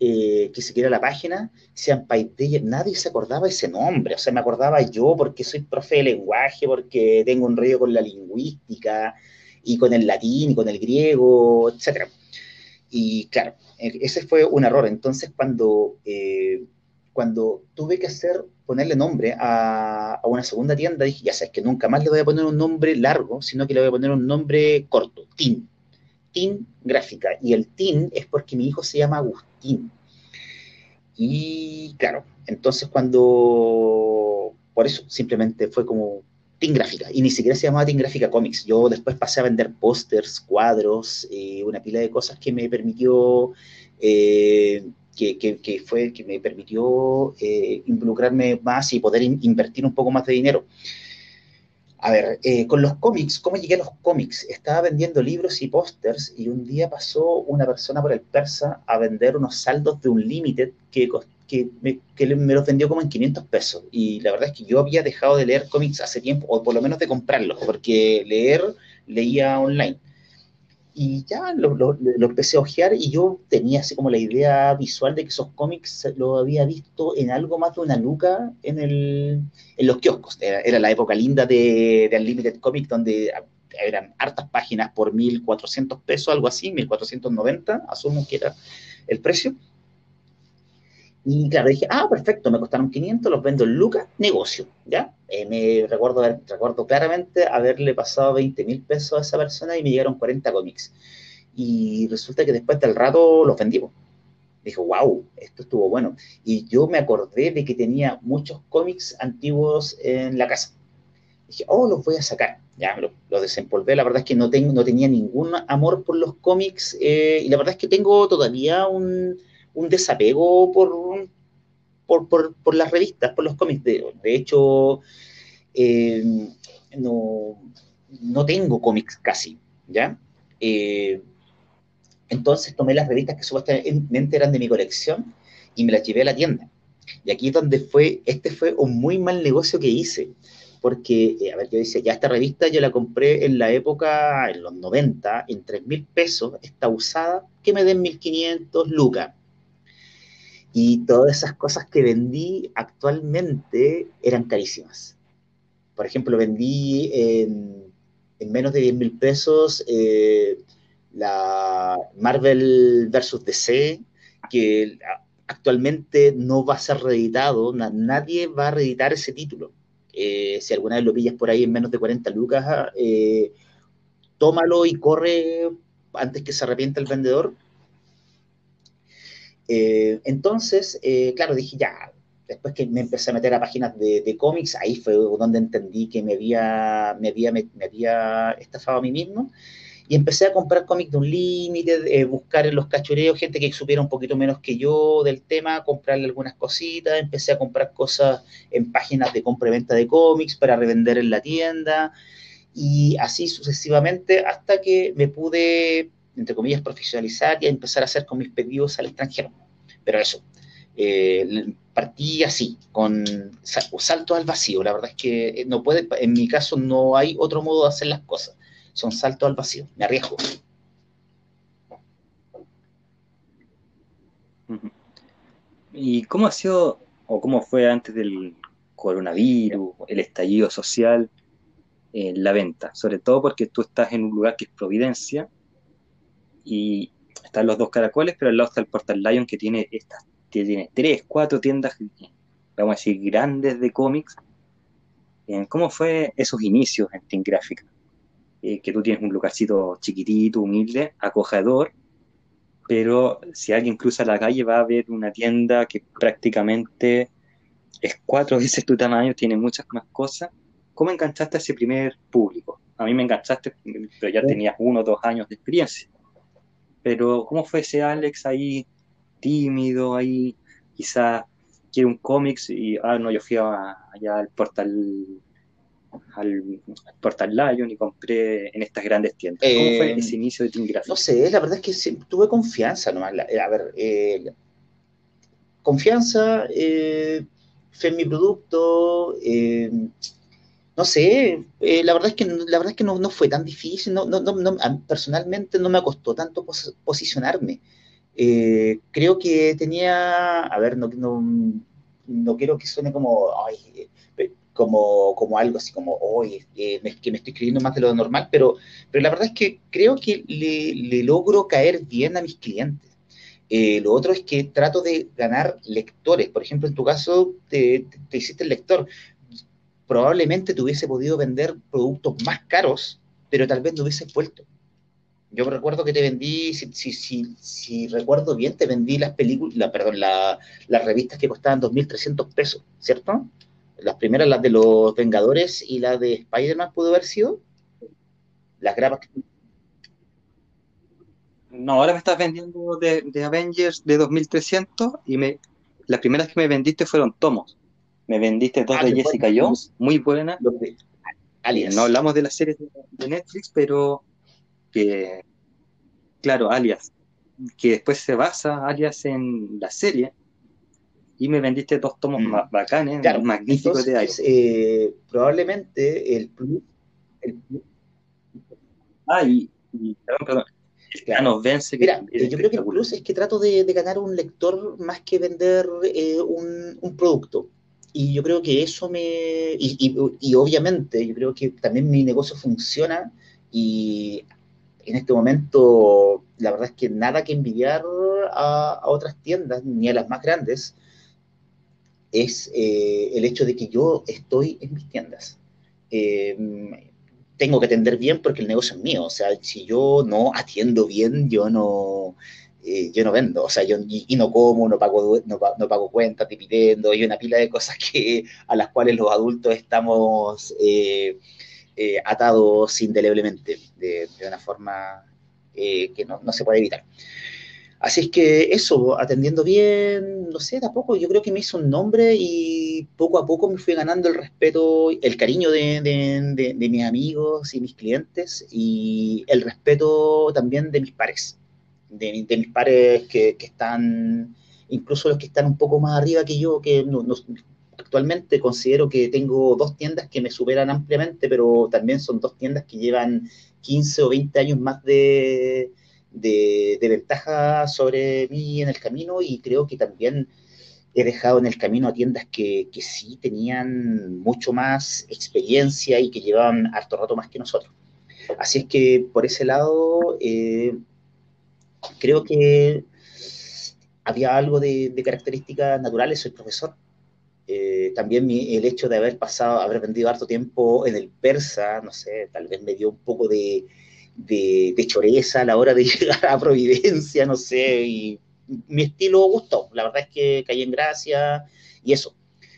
eh, que se la página, decían Paideia, nadie se acordaba ese nombre. O sea, me acordaba yo porque soy profe de lenguaje, porque tengo un rollo con la lingüística, y con el latín y con el griego, etc. Y claro, ese fue un error. Entonces, cuando, eh, cuando tuve que hacer, ponerle nombre a, una segunda tienda, dije, ya sabes que nunca más le voy a poner un nombre largo, sino que le voy a poner un nombre corto, TIN. TIN Gráfica. Y el TIN es porque mi hijo se llama Agustín. Y claro, entonces cuando, por eso simplemente fue como Team Gráfica, y ni siquiera se llamaba Team Gráfica Comics. Yo después pasé a vender pósters, cuadros, eh, una pila de cosas que me permitió, eh, que, que, fue, que me permitió eh, involucrarme más y poder invertir un poco más de dinero. A ver, con los cómics, ¿cómo llegué a los cómics? Estaba vendiendo libros y pósters y un día pasó una persona por el persa a vender unos saldos de un Limited que costó que me, que me los vendió como en 500 pesos. Y la verdad es que yo había dejado de leer cómics hace tiempo, o por lo menos de comprarlos, porque leer leía online. Y ya lo, lo, empecé a ojear y yo tenía así como la idea visual de que esos cómics los había visto en algo más de una luca en, el, en los kioscos. Era, la época linda de, de Unlimited Comics, donde eran hartas páginas por 1.400 pesos, algo así, 1.490, asumo que era el precio Y claro, dije, ah, perfecto, me costaron 500, los vendo en lucas, negocio, ¿ya? Eh, me recuerdo, recuerdo claramente haberle pasado 20 mil pesos a esa persona y me llegaron 40 cómics. Y resulta que después del rato los vendimos. Dijo, wow, esto estuvo bueno. Y yo me acordé de que tenía muchos cómics antiguos en la casa. Dije, oh, los voy a sacar. Ya, los lo desempolvé. La verdad es que no, tengo, no tenía ningún amor por los cómics. Eh, y la verdad es que tengo todavía un, un desapego por, por, las revistas, por los cómics. De, hecho, eh, no, no, tengo cómics casi, ¿ya? Eh, entonces tomé las revistas que supuestamente eran de mi colección y me las llevé a la tienda. Y aquí es donde fue, este fue un muy mal negocio que hice, porque, eh, a ver, yo decía, ya esta revista yo la compré en la época, en los 90, en 3 mil pesos, está usada, que me den 1500 lucas. Y todas esas cosas que vendí actualmente eran carísimas. Por ejemplo, vendí en, menos de 10 mil pesos eh, la Marvel vs. DC, que actualmente no va a ser reeditado, nadie va a reeditar ese título. Eh, si alguna vez lo pillas por ahí en menos de 40 lucas, eh, tómalo y corre antes que se arrepienta el vendedor, eh, entonces, eh, claro, dije ya, después que me empecé a meter a páginas de, cómics, ahí fue donde entendí que me había, me había, me, había estafado a mí mismo. Y empecé a comprar cómics de un límite, eh, buscar en los cachureos gente que supiera un poquito menos que yo del tema, comprarle algunas cositas, empecé a comprar cosas en páginas de compra y venta de cómics para revender en la tienda y así sucesivamente hasta que me pude entre comillas, profesionalizar y empezar a hacer con mis pedidos al extranjero. Pero eso, eh, partí así, con saltos al vacío. La verdad es que no puede, en mi caso no hay otro modo de hacer las cosas. Son saltos al vacío, me arriesgo. ¿Y cómo ha sido o cómo fue antes del coronavirus, el estallido social, en la venta? Sobre todo porque tú estás en un lugar que es Providencia, y están los dos caracoles, pero al lado está el Portal Lion que tiene estas, que tiene tres, cuatro tiendas, vamos a decir, grandes de cómics. ¿Cómo fue esos inicios en Team Gráfica? Eh, que tú tienes un lugarcito chiquitito, humilde, acogedor, pero si alguien cruza la calle va a ver una tienda que prácticamente es cuatro veces tu tamaño, tiene muchas más cosas. ¿Cómo enganchaste a ese primer público? A mí me enganchaste, pero ya tenías uno o dos años de experiencia. Pero ¿cómo fue ese Alex ahí tímido, ahí quizá quiere un cómics y, ah, no, yo fui allá al portal al, portal Lion y compré en estas grandes tiendas. ¿Cómo fue eh, ese inicio de Team Graphic? No sé, la verdad es que tuve confianza nomás. Eh, a ver, eh, confianza, fe en mi producto, no sé, eh, la verdad es que, la verdad es que no, no fue tan difícil, no, no, no, personalmente no me costó tanto posicionarme. Eh, creo que tenía, a ver, no, no, quiero que suene como, ay, eh, como, como algo así como, hoy que me estoy escribiendo más de lo normal, pero, pero la verdad es que creo que le, le logro caer bien a mis clientes. lo otro es que trato de ganar lectores. Por ejemplo, en tu caso, te, te hiciste el lector probablemente te hubiese podido vender productos más caros, pero tal vez no hubiese vuelto. Yo recuerdo que te vendí, si, si, si, recuerdo bien, te vendí las películas, perdón, las revistas que costaban 2.300 pesos, ¿cierto? Las primeras, las de los Vengadores y las de Spider-Man, pudo haber sido. Las grapas que... No, ahora me estás vendiendo de, de Avengers de 2.300 y me, las primeras que me vendiste fueron tomos. Me vendiste dos ah, de Jessica Jones, muy buena. Alias. No hablamos de las series de, Netflix, pero que, claro, Alias, que después se basa Alias en la serie. Y me vendiste dos tomos mm. más bacanes, magníficos de Alias. Eh, probablemente el plus. Ah, y, perdón, perdón. Claro. vence. Mira, eh, yo creo que el plus es que trato de, ganar un lector más que vender eh, un, un, producto. Y yo creo que eso me... Y, obviamente yo creo que también mi negocio funciona y en este momento la verdad es que nada que envidiar a, otras tiendas, ni a las más grandes. es eh, el hecho de que yo estoy en mis tiendas. Eh, tengo que atender bien porque el negocio es mío. O sea, si yo no atiendo bien, yo no, eh, yo no vendo. O sea, yo y, no como, no pago, no, no, pago cuentas, dividendo, y una pila de cosas que, a las cuales los adultos estamos atados indeleblemente de, de una forma que no, no se puede evitar. Así es que eso, atendiendo bien, no sé, tampoco, yo creo que me hizo un nombre y poco a poco me fui ganando el respeto, el cariño de, mis amigos y mis clientes y el respeto también de mis pares, de, mis pares que, están, incluso los que están un poco más arriba que yo, que actualmente considero que tengo dos tiendas que me superan ampliamente, pero también son dos tiendas que llevan 15 o 20 años más de de, ventaja sobre mí en el camino y creo que también he dejado en el camino a tiendas que, que, sí tenían mucho más experiencia y que llevaban harto rato más que nosotros. Así es que por ese lado eh, creo que había algo de, características naturales, soy profesor. Eh, también el hecho de haber pasado, haber vendido harto tiempo en el persa, no sé, tal vez me dio un poco de, de, choreza a la hora de llegar a Providencia, no sé, y mi estilo gustó, la verdad es que caí en gracia y eso.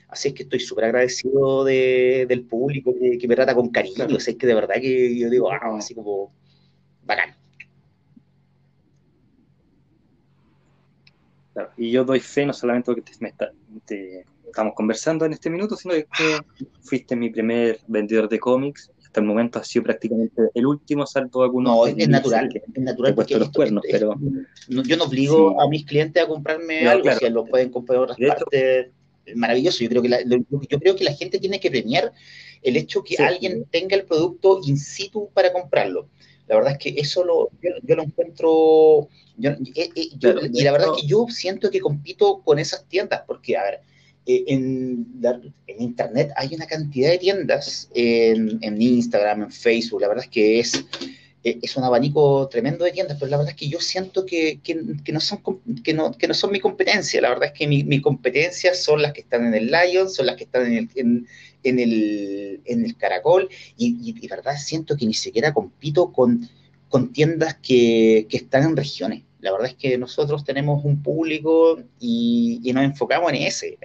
Así es que estoy súper agradecido del público que, me trata con cariño, o sea, es que de verdad que yo digo, ah, así como bacán. Y yo doy fe no solamente porque te, estamos conversando en este minuto, sino que fuiste mi primer vendedor de cómics hasta el momento ha sido prácticamente el último salto alguno. No, es natural, es natural porque los cuernos, pero yo no obligo a mis clientes a comprarme algo, si lo pueden comprar en otras partes, maravilloso. Yo creo que la, yo creo que la gente tiene que premiar el hecho que alguien tenga el producto in situ para comprarlo. La verdad es que eso lo, yo, lo encuentro, eh, eh, y la verdad es que yo siento que compito con esas tiendas, porque, a ver, eh, en, Internet hay una cantidad de tiendas, en, Instagram, en Facebook, la verdad es que es, eh, es un abanico tremendo de tiendas, pero la verdad es que yo siento que, no, son, que, no, que no son mi competencia, la verdad es que mi, mi competencia son las que están en el Lion, son las que están en el, en, el, en el Caracol, y, y, verdad siento que ni siquiera compito con, con tiendas que, que están en regiones. La verdad es que nosotros tenemos un público y, nos enfocamos en ese.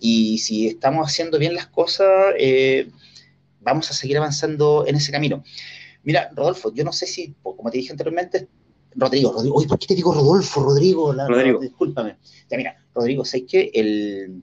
y si estamos haciendo bien las cosas, eh, vamos a seguir avanzando en ese camino. Mira, Rodolfo, yo no sé si, como te dije anteriormente, Rodrigo, Rodrigo, ¿por qué te digo Rodolfo, Rodrigo? Rodrigo. discúlpame. Ya, mira, Rodrigo, sé que el,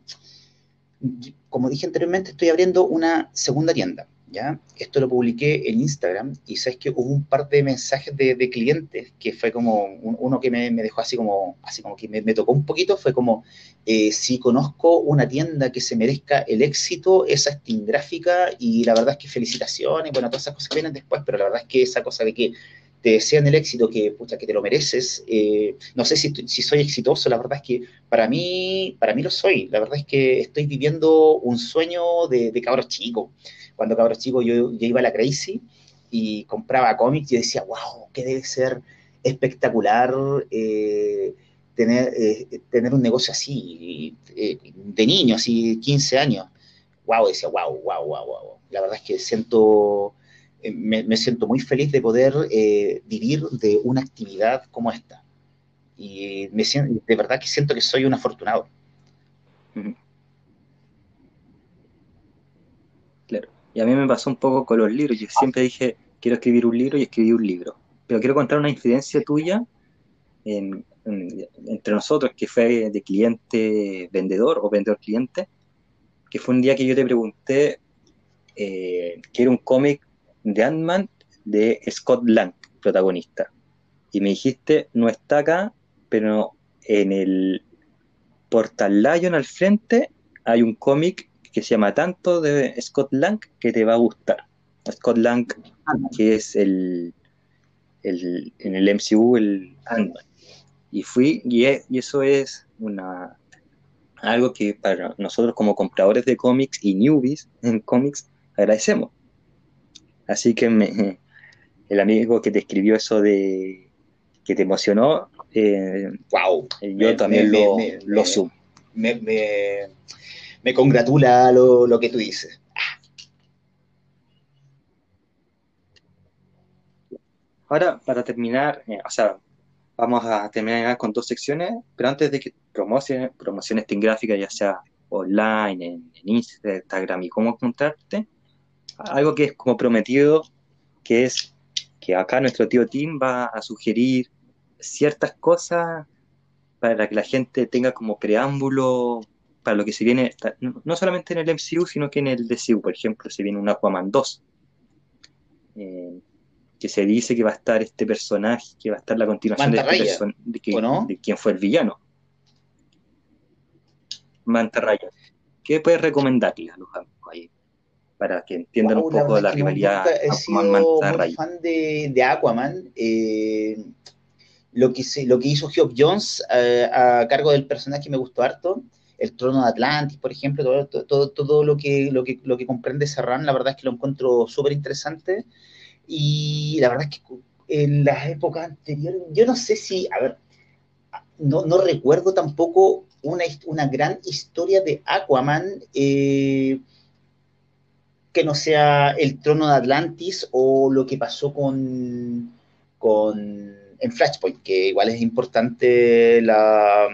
como dije anteriormente, estoy abriendo una segunda tienda. ¿ya? Esto lo publiqué en Instagram y sabes que hubo un par de mensajes de, clientes que fue como, uno que me, dejó así como, así como que me, tocó un poquito, fue como, eh, si conozco una tienda que se merezca el éxito, esa es Team Gráfica y la verdad es que felicitaciones, bueno, todas esas cosas vienen después, pero la verdad es que esa cosa de que te desean el éxito, que, pucha, que te lo mereces. Eh, no sé si, soy exitoso, la verdad es que para mí, para mí lo soy. La verdad es que estoy viviendo un sueño de, de cabros chicos cuando cabros chico yo, iba a la Crazy y compraba cómics y decía, wow, que debe ser espectacular eh, tener, eh, tener un negocio así, de niño, así 15 años. Wow, decía, wow, wow, wow, wow. La verdad es que siento, me, siento muy feliz de poder vivir de una actividad como esta. Y me siento, de verdad que siento que soy un afortunado. Y a mí me pasó un poco con los libros. Yo siempre dije, quiero escribir un libro y escribí un libro. Pero quiero contar una incidencia tuya entre nosotros, que fue de cliente-vendedor o vendedor-cliente, que fue un día que yo te pregunté eh, que era un cómic de Ant-Man de Scott Lang, protagonista. Y me dijiste, no está acá, pero en el Portal Lion al frente hay un cómic que se llama tanto de Scott Lang que te va a gustar. Scott Lang, que es el, el en el MCU el Ant-Man. Y fui, y, e, y, eso es una algo que para nosotros como compradores de cómics y newbies en cómics agradecemos. Así que me, el amigo que te escribió eso de que te emocionó, eh, wow, yo también lo, lo sumo me, congratula lo, que tú dices. Ahora, para terminar, eh, o sea, vamos a terminar con dos secciones, pero antes de que promociones, promociones gráfica, ya sea online, en, Instagram y cómo encontrarte, algo que es como prometido, que es que acá nuestro tío Tim va a sugerir ciertas cosas para que la gente tenga como preámbulo para lo que se viene, no solamente en el MCU, sino que en el DCU, por ejemplo, se viene un Aquaman 2, eh, que se dice que va a estar este personaje, que va a estar la continuación de, este de, de quién fue el villano. Mantarraya. ¿Qué puedes recomendarle a los amigos ahí? Para que entiendan un poco de la rivalidad Aquaman-Mantarraya. fan de, de Aquaman. Eh, lo que, lo que hizo Geoff Jones eh, a cargo del personaje me gustó harto. El trono de Atlantis, por ejemplo, todo, todo, todo lo, que, lo, que, lo que comprende Serran, la verdad es que lo encuentro súper interesante. Y la verdad es que en las épocas anteriores, yo no sé si, a ver, no, no recuerdo tampoco una, una, gran historia de Aquaman eh, que no sea el trono de Atlantis o lo que pasó con, con en Flashpoint, que igual es importante la,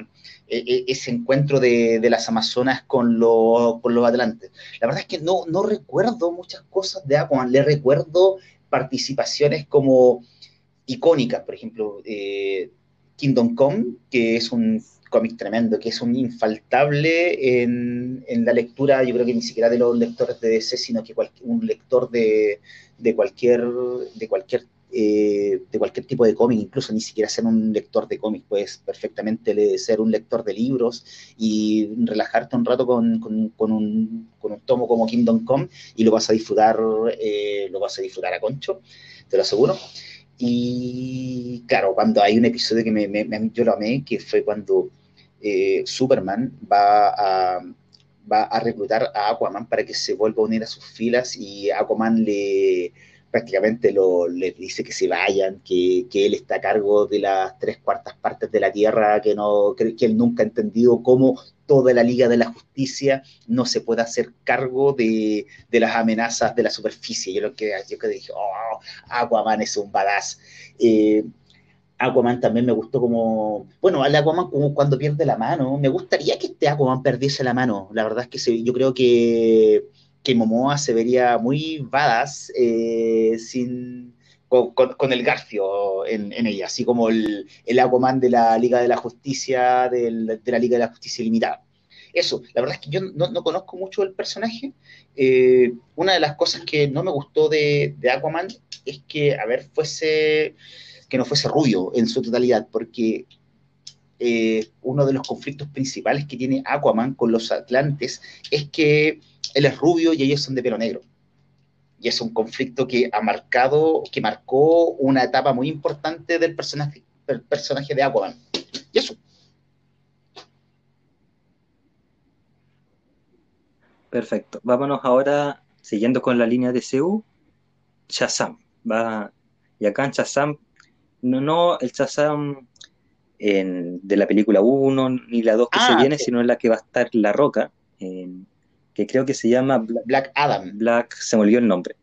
e, e, ese encuentro de, las Amazonas con, con, los Atlantes. La verdad es que no, no recuerdo muchas cosas de Aquaman, le recuerdo participaciones como icónicas, por ejemplo, eh, Kingdom Come, que es un cómic tremendo, que es un infaltable en, en, la lectura, yo creo que ni siquiera de los lectores de DC, sino que un lector de, de, cualquier, de cualquier eh, de cualquier tipo de cómic, incluso ni siquiera ser un lector de cómics, puedes perfectamente ser un lector de libros y relajarte un rato con, con, un, con un, tomo como Kingdom Come y lo vas a disfrutar, eh, lo vas a disfrutar a concho, te lo aseguro. Y claro, cuando hay un episodio que me, yo lo amé, que fue cuando eh, Superman va a, va a reclutar a Aquaman para que se vuelva a unir a sus filas y Aquaman le prácticamente lo, les dice que se vayan, que, él está a cargo de las tres cuartas partes de la Tierra, que, no, que, él nunca ha entendido cómo toda la Liga de la Justicia no se puede hacer cargo de, las amenazas de la superficie. Yo lo que, yo que dije, oh, Aquaman es un badass. Eh, Aquaman también me gustó como, bueno, al Aquaman como cuando pierde la mano, me gustaría que este Aquaman perdiese la mano, la verdad es que yo creo que que Momoa se vería muy badass eh, sin, con, el Garfio en, ella, así como el, Aquaman de la Liga de la Justicia, de la Liga de la Justicia Limitada. Eso, la verdad es que yo no, conozco mucho el personaje. Eh, una de las cosas que no me gustó de, Aquaman es que, a ver, fuese, que no fuese rubio en su totalidad, porque eh, uno de los conflictos principales que tiene Aquaman con los Atlantes es que él es rubio y ellos son de pelo negro. Y es un conflicto que ha marcado, que marcó una etapa muy importante del personaje, del personaje de Aquaman. Y eso. Perfecto. Vámonos ahora, siguiendo con la línea de CU, Shazam. Va, y acá en Shazam, no, no el Shazam de la película 1 ni la 2 que se ah, viene, sino en la que va a estar La Roca. En, que creo que se llama Black, Adam. Black, se me olvidó el nombre.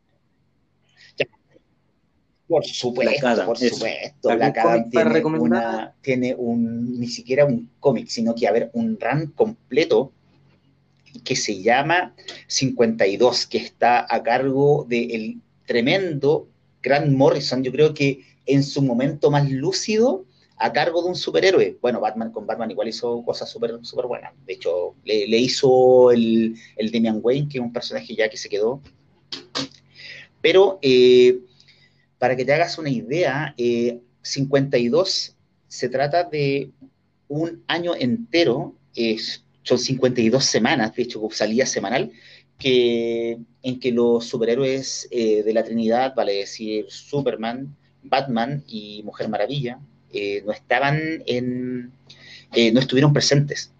Por supuesto, por supuesto. Black Adam tiene, tiene un, ni siquiera un cómic, sino que, a ver, un run completo que se llama 52, que está a cargo del tremendo Grant Morrison. Yo creo que en su momento más lúcido a cargo de un superhéroe. Bueno, Batman con Batman igual hizo cosas súper super buenas. De hecho, le, hizo el, el, Damian Wayne, que es un personaje ya que se quedó. Pero eh, para que te hagas una idea, 52 eh, se trata de un año entero, son 52 semanas, de hecho, salía semanal, que, en que los superhéroes eh, de la Trinidad, vale decir Superman, Batman y Mujer Maravilla, eh, no estaban en, eh, no estuvieron presentes.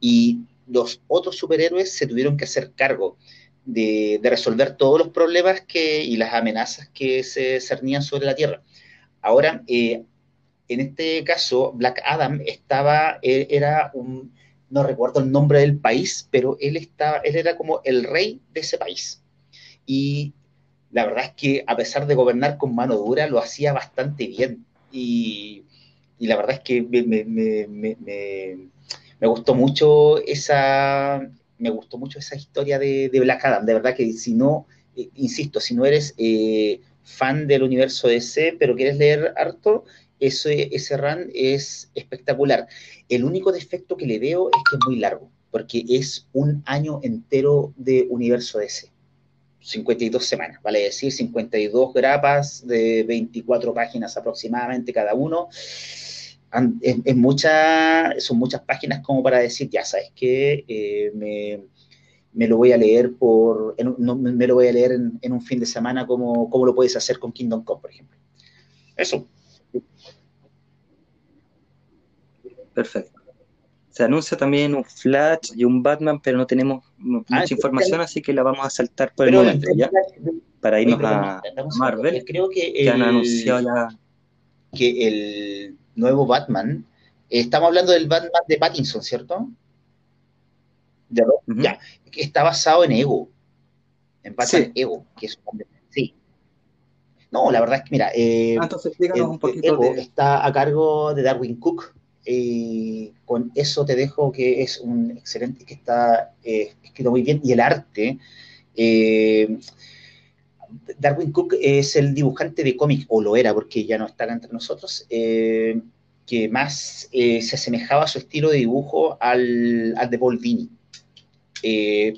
Y los otros superhéroes se tuvieron que hacer cargo de, resolver todos los problemas que, y las amenazas que se cernían sobre la Tierra. Ahora, eh, en este caso, Black Adam estaba, era un, no recuerdo el nombre del país, pero él, estaba, él era como el rey de ese país. Y la verdad es que a pesar de gobernar con mano dura, lo hacía bastante bien. Y, la verdad es que me, gustó mucho esa me gustó mucho esa historia de, Black Adam. De verdad que si no, eh, insisto, si no eres eh, fan del universo DC, pero quieres leer harto, ese, ese run es espectacular. El único defecto que le veo es que es muy largo, porque es un año entero de universo DC. 52 semanas, vale decir, 52 grapas de 24 páginas aproximadamente cada uno. Es, mucha, son muchas páginas como para decir, ya sabes que eh, me, lo voy a leer por, me lo voy a leer en, un fin de semana como, como lo puedes hacer con Kingdom Come, por ejemplo. Eso. Perfecto. Se anuncia también un Flash y un Batman, pero no tenemos mucha ah, información, así que la vamos a saltar por el momento, ¿ya? Para irnos a Marvel, creo que, han anunciado ya... Que el nuevo Batman, estamos hablando del Batman de Pattinson, ¿cierto? Ya, que está basado en Ego, en Batman Ego, que es un sí. No, la verdad es que, mira, eh, ah, entonces, un poquito está a cargo de Darwin Cook, y con eso te dejo que es un excelente, que está eh, escrito muy bien, y el arte. Eh, Darwin Cook es el dibujante de cómic, o lo era porque ya no está entre nosotros, eh, que más se asemejaba su estilo de dibujo al, de Paul Dini.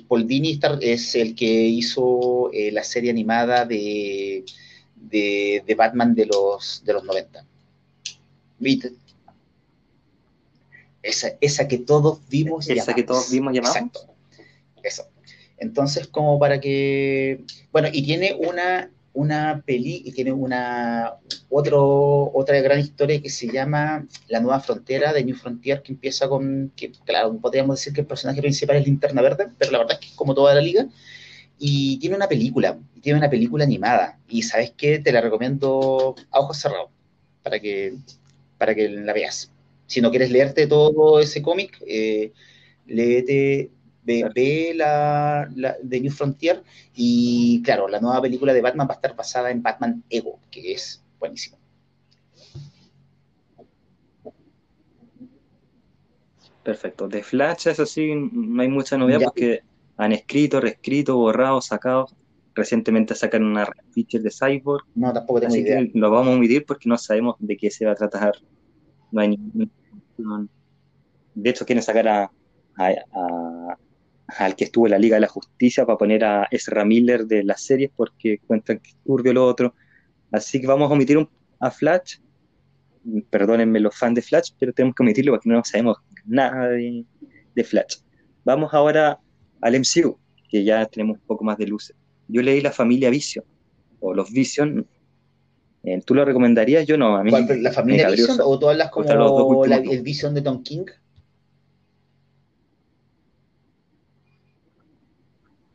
Paul Dini es el que hizo la serie animada de, de, Batman de los, de los 90. Esa, que todos vimos y Esa que todos vimos y Exacto. Eso. Entonces, como para que. Bueno, y tiene una, una peli, y tiene una otro, otra gran historia que se llama La Nueva Frontera de New Frontier, que empieza con. que claro, podríamos decir que el personaje principal es Linterna Verde, pero la verdad es que es como toda la liga. Y tiene una película, tiene una película animada. Y sabes qué, te la recomiendo a ojos cerrados, para que, para que la veas si no quieres leerte todo ese cómic, eh, léete, ve, la, de New Frontier y claro, la nueva película de Batman va a estar basada en Batman Ego, que es buenísimo. Perfecto. De Flash, eso sí, no hay mucha novedad porque han escrito, reescrito, borrado, sacado. Recientemente sacaron una feature de Cyborg. No, tampoco tengo idea. lo vamos a omitir porque no sabemos de qué se va a tratar no hay De hecho, quieren sacar a, al que estuvo en la Liga de la Justicia para poner a Ezra Miller de las series porque cuentan que turbio lo otro. Así que vamos a omitir a Flash. Perdónenme los fans de Flash, pero tenemos que omitirlo porque no sabemos nada de, Flash. Vamos ahora al MCU, que ya tenemos un poco más de luces. Yo leí La Familia Vision, o Los Vision, ¿Tú lo recomendarías? Yo no, a mí. ¿La familia Vision o todas las como el Vision de Tom King?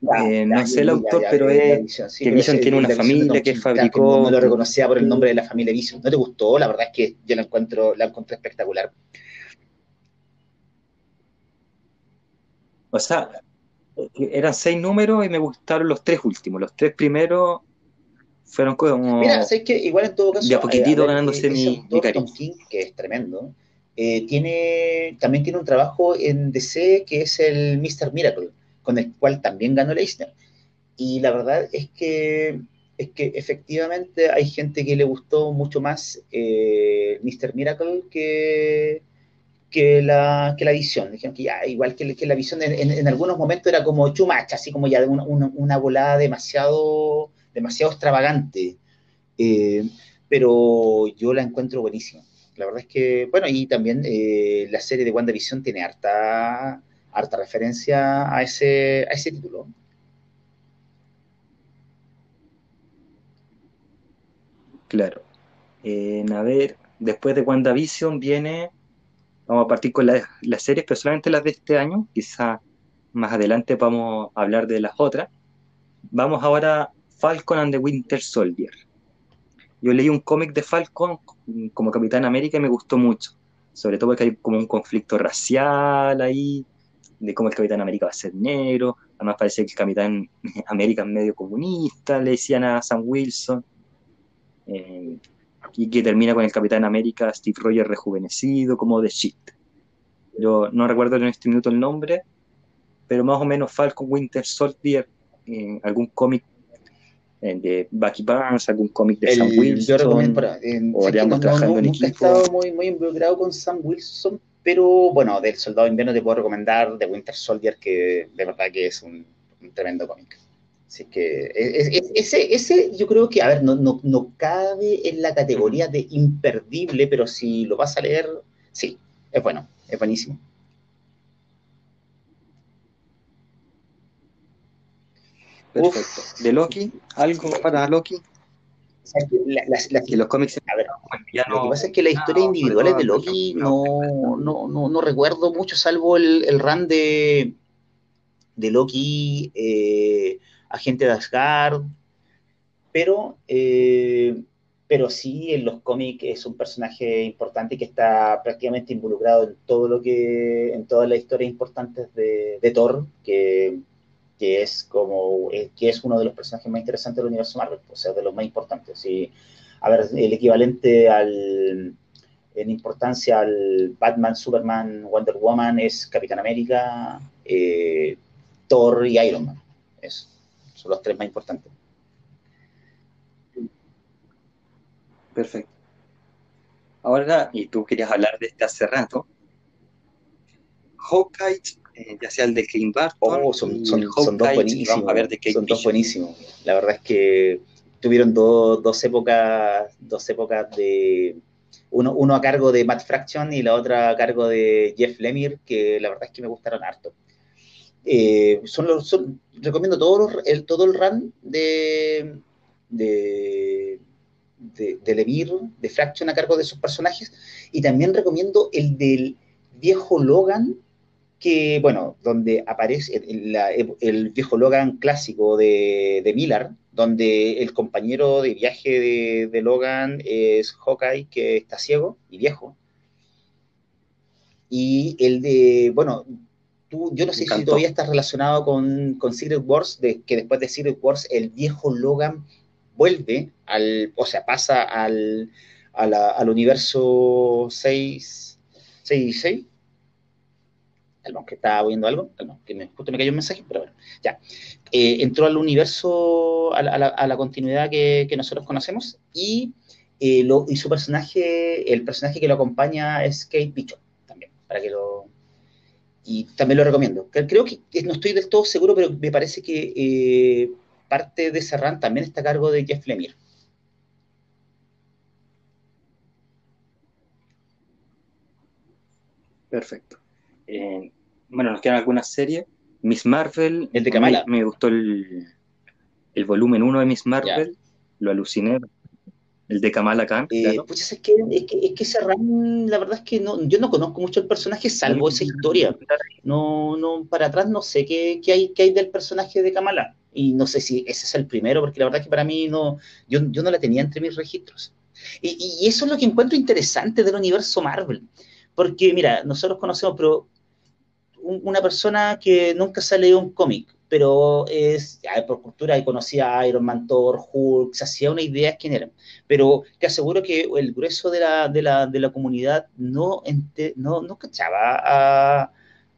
Eh, no sé el autor, pero es que Vision tiene una familia que fabricó. No lo reconocía por el nombre de la familia Vision. ¿No te gustó? La verdad es que yo la encuentro, la encontré espectacular. O sea, eran seis números y me gustaron los tres últimos. Los tres primeros fueron como. Mira, sé que igual en todo caso. De a poquitito eh, ganándose mi, mi King, que es tremendo. Eh, tiene, también tiene un trabajo en DC que es el Mr. Miracle, con el cual también ganó Leisner. Y la verdad es que, es que efectivamente hay gente que le gustó mucho más eh, Mr. Miracle que, que la, que la visión. Dijeron que ya, igual que, que la visión en, en, algunos momentos era como chumacha, así como ya una, una, una volada demasiado demasiado extravagante, eh, pero yo la encuentro buenísima. La verdad es que, bueno, y también eh, la serie de WandaVision tiene harta, harta referencia a ese, a ese título. Claro. Eh, a ver, después de WandaVision viene, vamos a partir con las series, pero solamente las de este año, quizá más adelante vamos a hablar de las otras. Vamos ahora Falcon and the Winter Soldier. Yo leí un cómic de Falcon como Capitán América y me gustó mucho. Sobre todo porque hay como un conflicto racial ahí. de cómo el Capitán América va a ser negro, además parece que el Capitán América es medio comunista, le decían a Sam Wilson, eh, y que termina con el Capitán América Steve Rogers rejuvenecido, como de shit. Yo no recuerdo en este minuto el nombre, pero más o menos Falcon Winter Soldier, en algún cómic eh, de Bucky Barnes, algún cómic de Sam Wilson. Yo recomiendo, o trabajando en equipo. He estado muy, muy involucrado con Sam Wilson, pero bueno, del Soldado de Invierno te puedo recomendar de Winter Soldier, que de verdad que es un, tremendo cómic. Así que e, ese, ese yo creo que, a ver, no, no, no cabe en la categoría de imperdible, pero si lo vas a leer, sí, es bueno, es buenísimo. Perfecto. ¿De Loki? ¿Algo para Loki? los cómics a ver, lo que pasa es que las historias individuales de Loki no, no, no, no, recuerdo mucho, salvo el, el run de, de Loki, eh, Agente de Asgard, pero, eh, pero sí en los cómics es un personaje importante que está prácticamente involucrado en todo lo que, en todas las historias importantes de, de Thor, que que es como eh, que es uno de los personajes más interesantes del universo Marvel, o sea, de los más importantes. Y, a ver, el equivalente al, en importancia al Batman, Superman, Wonder Woman es Capitán América, eh, Thor y Iron Man. son los tres más importantes. Perfecto. Ahora, y tú querías hablar de este hace rato, Hawkeye eh, ya sea el de King Barton. Oh, son, son, dos buenísimos. A ver de son dos buenísimos. La verdad es que tuvieron dos épocas, dos épocas de uno, uno a cargo de Matt Fraction y la otra a cargo de Jeff Lemire, que la verdad es que me gustaron harto. Eh, son los, recomiendo todo, el, todo el run de, de, de, de Lemire, de Fraction a cargo de sus personajes, y también recomiendo el del viejo Logan que, bueno, donde aparece el, viejo Logan clásico de, de, Miller, donde el compañero de viaje de, Logan es Hawkeye, que está ciego y viejo. Y el de, bueno, tú, yo no sé si todavía estás relacionado con, con Secret Wars, de, que después de Secret Wars el viejo Logan vuelve al, o sea, pasa al, al universo 6, 6 6 que estaba viendo algo, que me, justo me cayó un mensaje, pero bueno, ya. Eh, entró al universo, a la, continuidad que, nosotros conocemos, y, eh, lo, y su personaje, el personaje que lo acompaña es Kate Bishop, también, para que lo... Y también lo recomiendo. Creo que no estoy del todo seguro, pero me parece que eh, parte de Serran también está a cargo de Jeff Lemire. Perfecto. Eh, bueno, nos quedan algunas series. Miss Marvel. El de Kamala. Me, gustó el, el volumen 1 de Miss Marvel. Lo aluciné. El de Kamala Khan. Eh, pues es que, es que, es que la verdad es que no, yo no conozco mucho el personaje, salvo esa historia. No, no, para atrás no sé qué, qué, hay, qué hay del personaje de Kamala. Y no sé si ese es el primero, porque la verdad es que para mí no, yo, yo no la tenía entre mis registros. Y, y, eso es lo que encuentro interesante del universo Marvel. Porque, mira, nosotros conocemos, pero una persona que nunca se ha leído un cómic, pero es por cultura y conocía a Iron Man, Thor, Hulk, se hacía una idea de quién eran. Pero te aseguro que el grueso de la, de la, de la comunidad no, no, no cachaba a,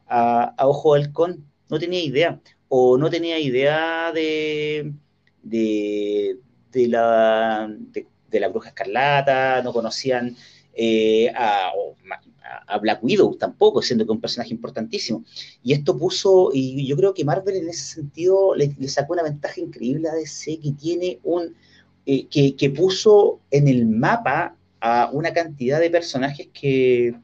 a, Ojo Halcón, no tenía idea. O no tenía idea de, de, de la, de, la bruja escarlata, no conocían eh, a, a Black Widow tampoco, siendo que es un personaje importantísimo. Y esto puso, y yo creo que Marvel en ese sentido le, sacó una ventaja increíble a DC que tiene un, eh, que, puso en el mapa a una cantidad de personajes que,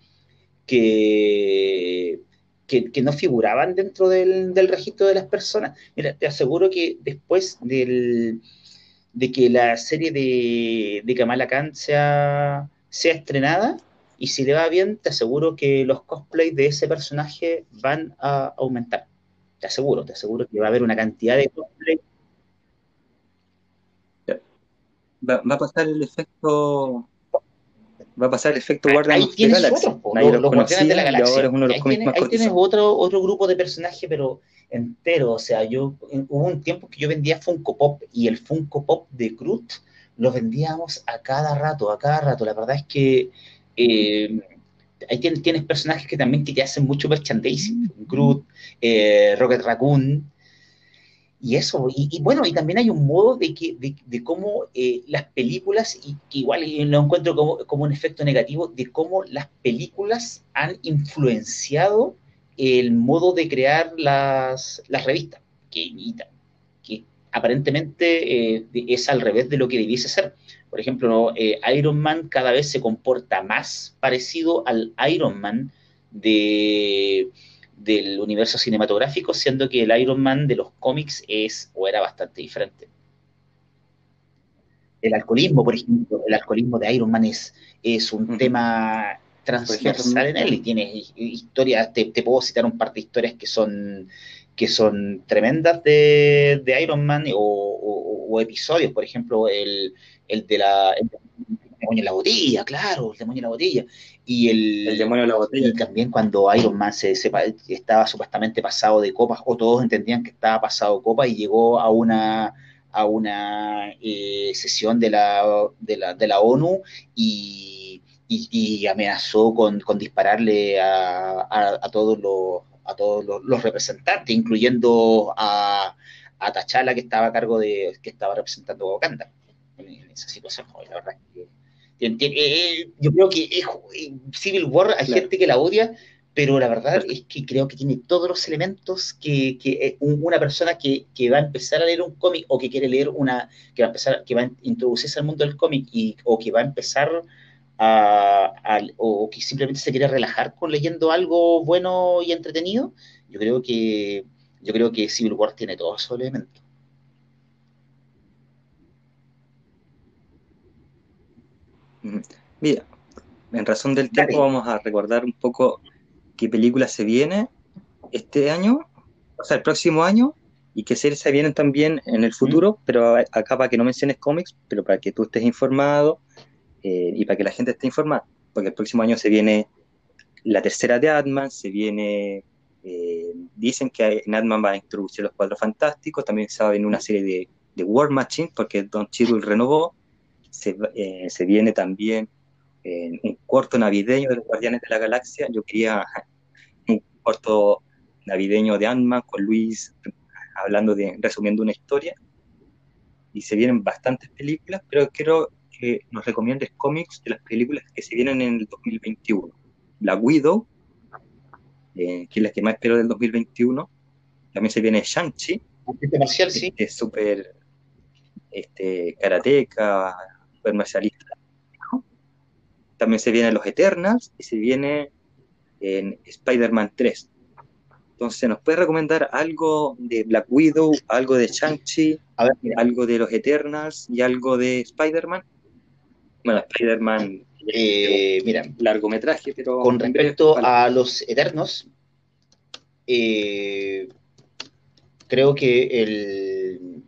que, que, no figuraban dentro del, registro de las personas. Mira, te aseguro que después del, de que la serie de, de Kamala Khan sea, sea estrenada, y si le va bien, te aseguro que los cosplays de ese personaje van a aumentar. Te aseguro, te aseguro que va a haber una cantidad de cosplays. Va, a pasar el efecto va a pasar el efecto. Nadie los, de la Galaxia. ahora es uno de los ahí, ahí tienes otro, otro grupo de personajes, pero entero. O sea, yo hubo un tiempo que yo vendía Funko Pop y el Funko Pop de Groot lo vendíamos a cada rato, a cada rato. La verdad es que eh, ahí tienes, tienes, personajes que también que te hacen mucho merchandising. Groot, eh, Rocket Raccoon. Y eso, y, bueno, y también hay un modo de, que, de, cómo eh, las películas, y que igual lo encuentro como, como, un efecto negativo, de cómo las películas han influenciado el modo de crear las, las revistas, que, que aparentemente eh, es al revés de lo que debiese ser. Por ejemplo, eh, Iron Man cada vez se comporta más parecido al Iron Man de, del universo cinematográfico, siendo que el Iron Man de los cómics es o era bastante diferente. El alcoholismo, por ejemplo, el alcoholismo de Iron Man es, es un tema transversal en él y tiene historias, te, puedo citar un par de historias que son que son tremendas de, Iron Man o, episodios, por ejemplo, el, de la el demonio en la botella, claro, el demonio en la botella. Y el, demonio en la botella. Y también cuando Iron Man se, estaba supuestamente pasado de copas, o todos entendían que estaba pasado de copa y llegó a una a una eh, sesión de la, de la, de la ONU y y, amenazó con, dispararle a, todos los a todos los, representantes, incluyendo a, a Tachala que estaba a cargo de que estaba representando a Wakanda esa situación. La verdad eh, eh, yo creo que es, eh, Civil War hay gente que la odia, pero la verdad es que creo que tiene todos los elementos que, que una persona que, que, va a empezar a leer un cómic o que quiere leer una, que va a empezar, que va a introducirse al mundo del cómic y, o que va a empezar o que simplemente se quiere relajar con leyendo algo bueno y entretenido, yo creo que yo creo que Civil War tiene todos esos elementos. Mira, en razón del tiempo vamos a recordar un poco qué película se viene este año, o sea, el próximo año, y qué series se vienen también en el futuro, pero acá para que no menciones cómics, pero para que tú estés informado eh, y para que la gente esté informada, porque el próximo año se viene la tercera de Atman, se viene, eh, dicen que en Atman va a introducir los cuatro fantásticos, también se va a venir una serie de, de War Machine, porque Don Cheadle renovó, se, eh, se viene también un corto navideño de los Guardianes de la Galaxia, yo quería un corto navideño de Ant-Man con Luis hablando de, resumiendo una historia, y se vienen bastantes películas, pero quiero que nos recomiendes cómics de las películas que se vienen en el 2021. La Widow, eh, que es la que más espero del 2021. También se viene Shang-Chi. marcial, sí. Es súper este, karateca, súper marcialista. También se vienen Los Eternals y se viene en Spider-Man 3. Entonces, ¿nos puede recomendar algo de Black Widow, algo de Shang-Chi, algo de los Eternals y algo de Spider-Man? Bueno, Spider-Man, eh, mira, largometraje, pero... Con respecto a los Eternos, eh, creo que el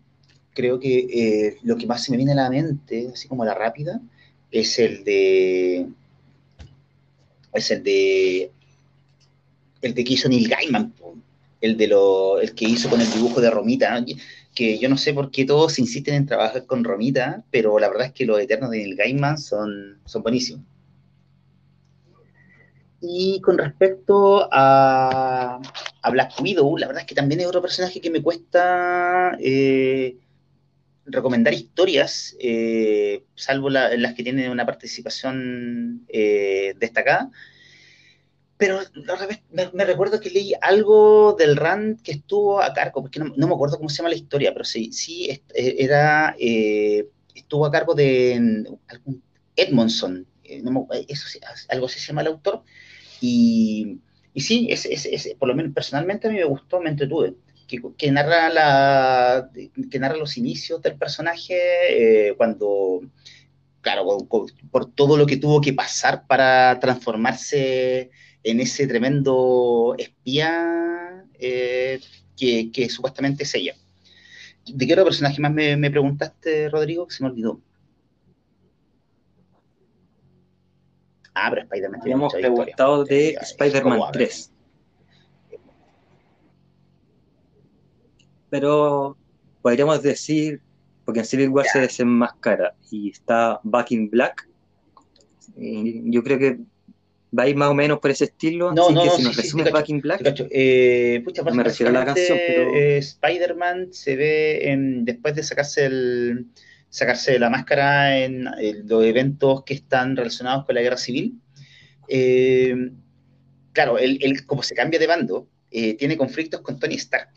creo que eh, lo que más se me viene a la mente, así como la rápida, es el de es el de el de que hizo Neil Gaiman, el de lo el que hizo con el dibujo de Romita. que yo no sé por qué todos insisten en trabajar con Romita, pero la verdad es que los Eternos de Neil Gaiman son, son buenísimos. Y con respecto a, Black Widow, la verdad es que también es otro personaje que me cuesta eh, recomendar historias, eh, salvo las que tienen una participación eh, destacada pero me, recuerdo que leí algo del RAND que estuvo a cargo, porque no, me acuerdo cómo se llama la historia, pero sí, sí eh, era, estuvo a cargo de Edmondson, eh, eso algo se llama el autor, y, y sí, es, es, por lo menos personalmente a mí me gustó, me entretuve. Que, narra la que narra los inicios del personaje cuando claro por todo lo que tuvo que pasar para transformarse en ese tremendo espía eh, que, supuestamente es ella. ¿De qué otro personaje más me, preguntaste, Rodrigo? Se me olvidó. Ah, pero Spider-Man Habíamos preguntado de Spider-Man 3. Pero podríamos decir, porque en Civil War se desenmascara y está Back in Black, yo creo que va a ir más o menos por ese estilo. No, así no, que si nos resume Back in Black. Eh, me refiero a la canción, pero. Eh, Spider-Man se ve después de sacarse el sacarse la máscara en, los eventos que están relacionados con la guerra civil. Eh, claro, él, como se cambia de bando, tiene conflictos con Tony Stark.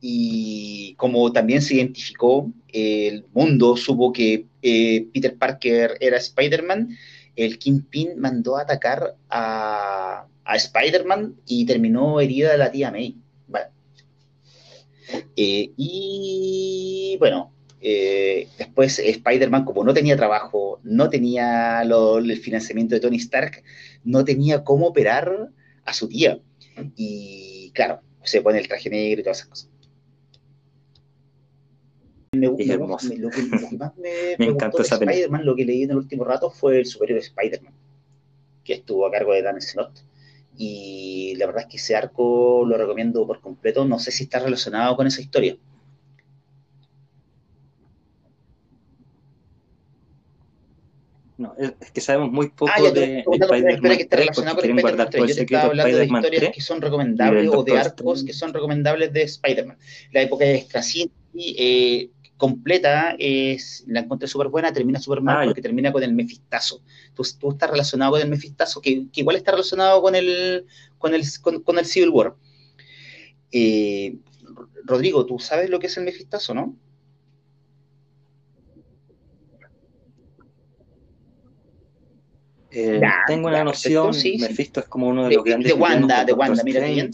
Y como también se identificó, el mundo supo que Peter Parker era Spider-Man, el Kingpin mandó a atacar a, Spider-Man y terminó herida la tía May. Eh, y bueno, eh, después Spider-Man, como no tenía trabajo, no tenía el financiamiento de Tony Stark, no tenía cómo operar a su tía. Y claro, se pone el traje negro y todas esas cosas. Me, lo, que, más me, me encantó esa Spider-Man, lo que leí en el último rato fue el superior Spider-Man, que estuvo a cargo de Dan Slott. Y la verdad es que ese arco lo recomiendo por completo. No sé si está relacionado con esa historia. No, es que sabemos muy poco ah, de, Spider-Man que esté relacionado con Spider-Man 3. Yo te estaba hablando de historias que son recomendables o de arcos que son recomendables de Spider-Man. La época de Straczynski, eh, completa, es, la encontré súper buena, termina súper mal porque termina con el mefistazo. Tú, tú, estás relacionado con el mefistazo, que, igual está relacionado con el, con el, con, el Civil War. Eh, Rodrigo, ¿tú sabes lo que es el mefistazo, no? Eh, tengo una noción, sí, Mephisto es como uno de, los grandes de Wanda, de Wanda, mira bien.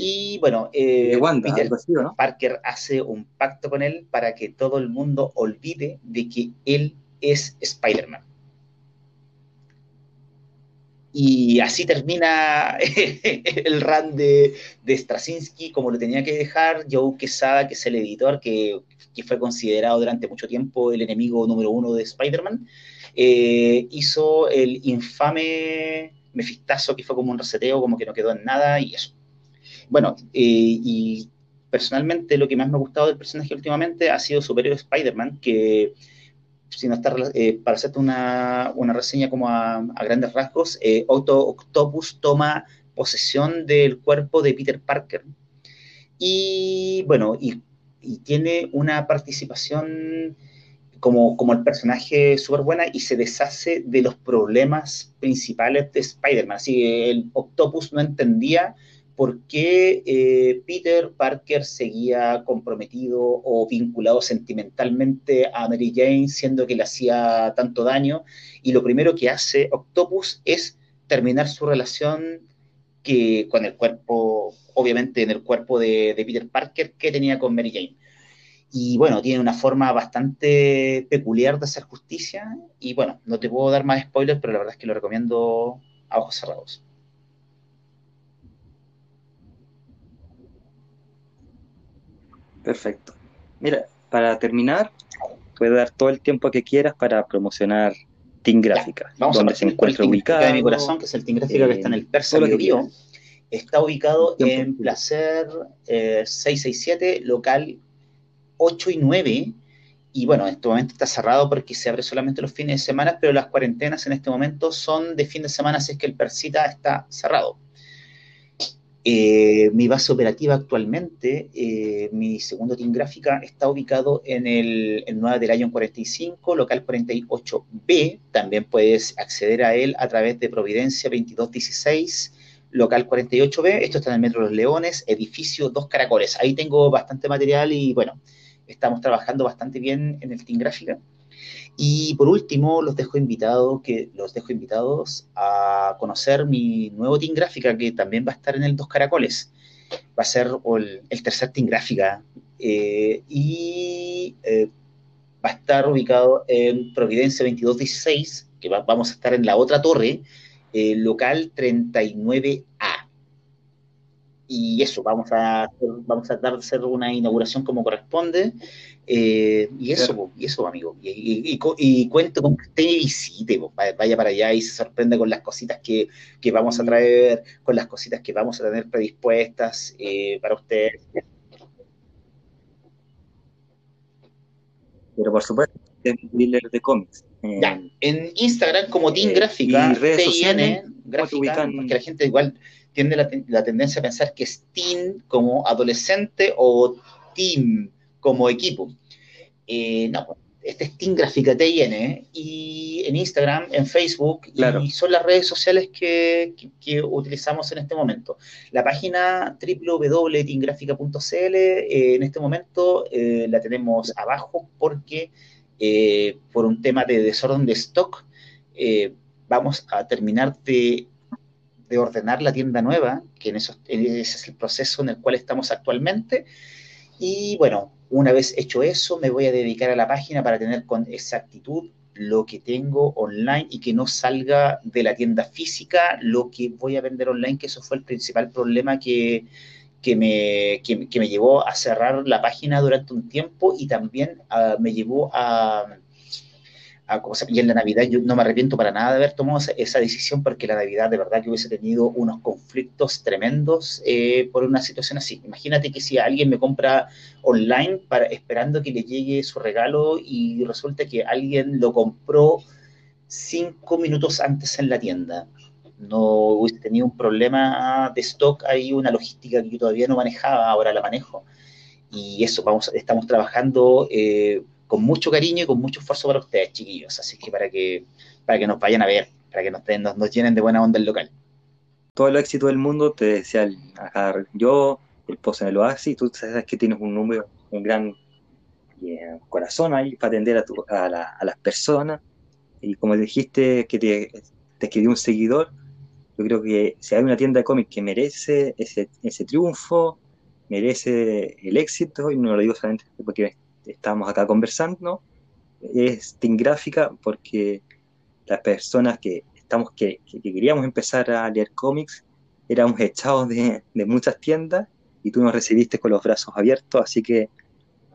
Y bueno, eh, Peter Parker hace un pacto con él para que todo el mundo olvide de que él es Spider-Man. Y así termina el run de, de Straczynski, como lo tenía que dejar Joe Quesada, que es el editor que, que fue considerado durante mucho tiempo el enemigo número uno de Spider-Man eh, hizo el infame Mefistazo, que fue como un reseteo, como que no quedó en nada y eso. Bueno, eh, y personalmente lo que más me ha gustado del personaje últimamente ha sido Superior Spider-Man, que si no eh, para hacerte una, una, reseña como a, grandes rasgos, Otto Octopus toma posesión del cuerpo de Peter Parker. Y bueno, y tiene una participación como, como el personaje súper buena y se deshace de los problemas principales de Spider-Man. Así que el Octopus no entendía por qué eh, Peter Parker seguía comprometido o vinculado sentimentalmente a Mary Jane, siendo que le hacía tanto daño. Y lo primero que hace Octopus es terminar su relación que, con el cuerpo, obviamente en el cuerpo de, de Peter Parker que tenía con Mary Jane y bueno, tiene una forma bastante peculiar de hacer justicia. Y bueno, no te puedo dar más spoilers, pero la verdad es que lo recomiendo a ojos cerrados. Perfecto. Mira, para terminar, puedes dar todo el tiempo que quieras para promocionar Team Gráfica, donde se encuentra ubicado. de mi corazón, que es el Team Gráfica que está en el Persa Bio. Está ubicado en Placer 667, eh, local 8 y 9. Y bueno, en este momento está cerrado porque se abre solamente los fines de semana, pero las cuarentenas en este momento son de fin de semana, así es que el Persita está cerrado. Eh, mi base operativa actualmente, eh, mi segundo team gráfica, está ubicado en el, el 9 del año 45, local 48B. También puedes acceder a él a través de Providencia 2216 local 48B. Esto está en el Metro Los Leones, edificio Dos Caracoles. Ahí tengo bastante material y bueno, estamos trabajando bastante bien en el Team Gráfica. Y por último, los dejo invitados, que los dejo invitados a conocer mi nuevo Team Gráfica, que también va a estar en el Dos Caracoles. Va a ser el, tercer Team Gráfica. Eh, y eh, va a estar ubicado en Providencia 2216, que vamos a estar en la otra torre, eh, local 39A. Y eso, vamos a, vamos a dar hacer una inauguración como corresponde. Eh, y eso, y eso, amigo. Y, y, cuento con que usted visite, vaya para allá y se sorprenda con las cositas que, vamos a traer, con las cositas que vamos a tener predispuestas eh, para usted. Pero por supuesto, es dealer de cómics. en Instagram como Team eh, Gráfica, y redes sociales, gráfica, que la gente igual tiene la, tendencia a pensar que es team como adolescente o team como equipo. Eh, no, este es Team Gráfica TIN y en Instagram, en Facebook, y son las redes sociales que, utilizamos en este momento. La página www.teamgrafica.cl eh, en este momento eh, la tenemos abajo porque por un tema de desorden de stock vamos a terminar de de ordenar la tienda nueva, que en eso, ese es el proceso en el cual estamos actualmente. Y bueno, una vez hecho eso, me voy a dedicar a la página para tener con exactitud lo que tengo online y que no salga de la tienda física lo que voy a vender online, que eso fue el principal problema que, que, me, que, me llevó a cerrar la página durante un tiempo y también ah, me llevó a y en la Navidad yo no me arrepiento para nada de haber tomado esa, decisión porque la Navidad de verdad que hubiese tenido unos conflictos tremendos eh, por una situación así. Imagínate que si alguien me compra online para, esperando que le llegue su regalo y resulta que alguien lo compró cinco minutos antes en la tienda. No hubiese tenido un problema de stock ahí, una logística que yo todavía no manejaba, ahora la manejo. Y eso, vamos, estamos trabajando eh, con mucho cariño y con mucho esfuerzo para ustedes, chiquillos. Así que para que, para que nos vayan a ver, para que nos, llenen de buena onda el local. Todo el éxito del mundo, te decía yo, el pozo en el oasis, tú sabes que tienes un número, un gran eh, corazón ahí para atender a, a, las personas. Y como dijiste que te, te escribió un seguidor, yo creo que si hay una tienda de cómics que merece ese, ese triunfo, merece el éxito, y no lo digo solamente porque estamos acá conversando, es Team Gráfica porque las personas que, estamos, que, queríamos empezar a leer cómics éramos echados de, muchas tiendas y tú nos recibiste con los brazos abiertos, así que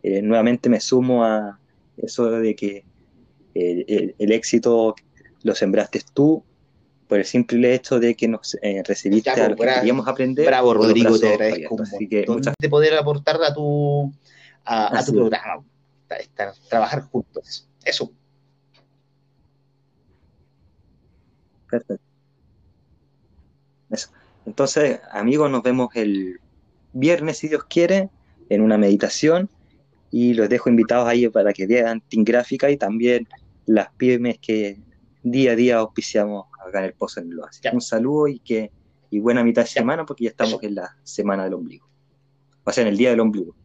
eh, nuevamente me sumo a eso de que el, éxito lo sembraste tú por el simple hecho de que nos eh, recibiste a lo que queríamos aprender. Bravo, Rodrigo, te agradezco. Así que de poder aportar a tu, a, tu programa, estar, trabajar juntos. Eso. Perfecto. Eso. Entonces, amigos, nos vemos el viernes, si Dios quiere, en una meditación. Y los dejo invitados ahí para que vean Team Gráfica y también las pymes que día a día auspiciamos acá en el Pozo en el Oasis. Un saludo y que y buena mitad de semana porque ya estamos en la semana del ombligo. O sea, en el día del ombligo.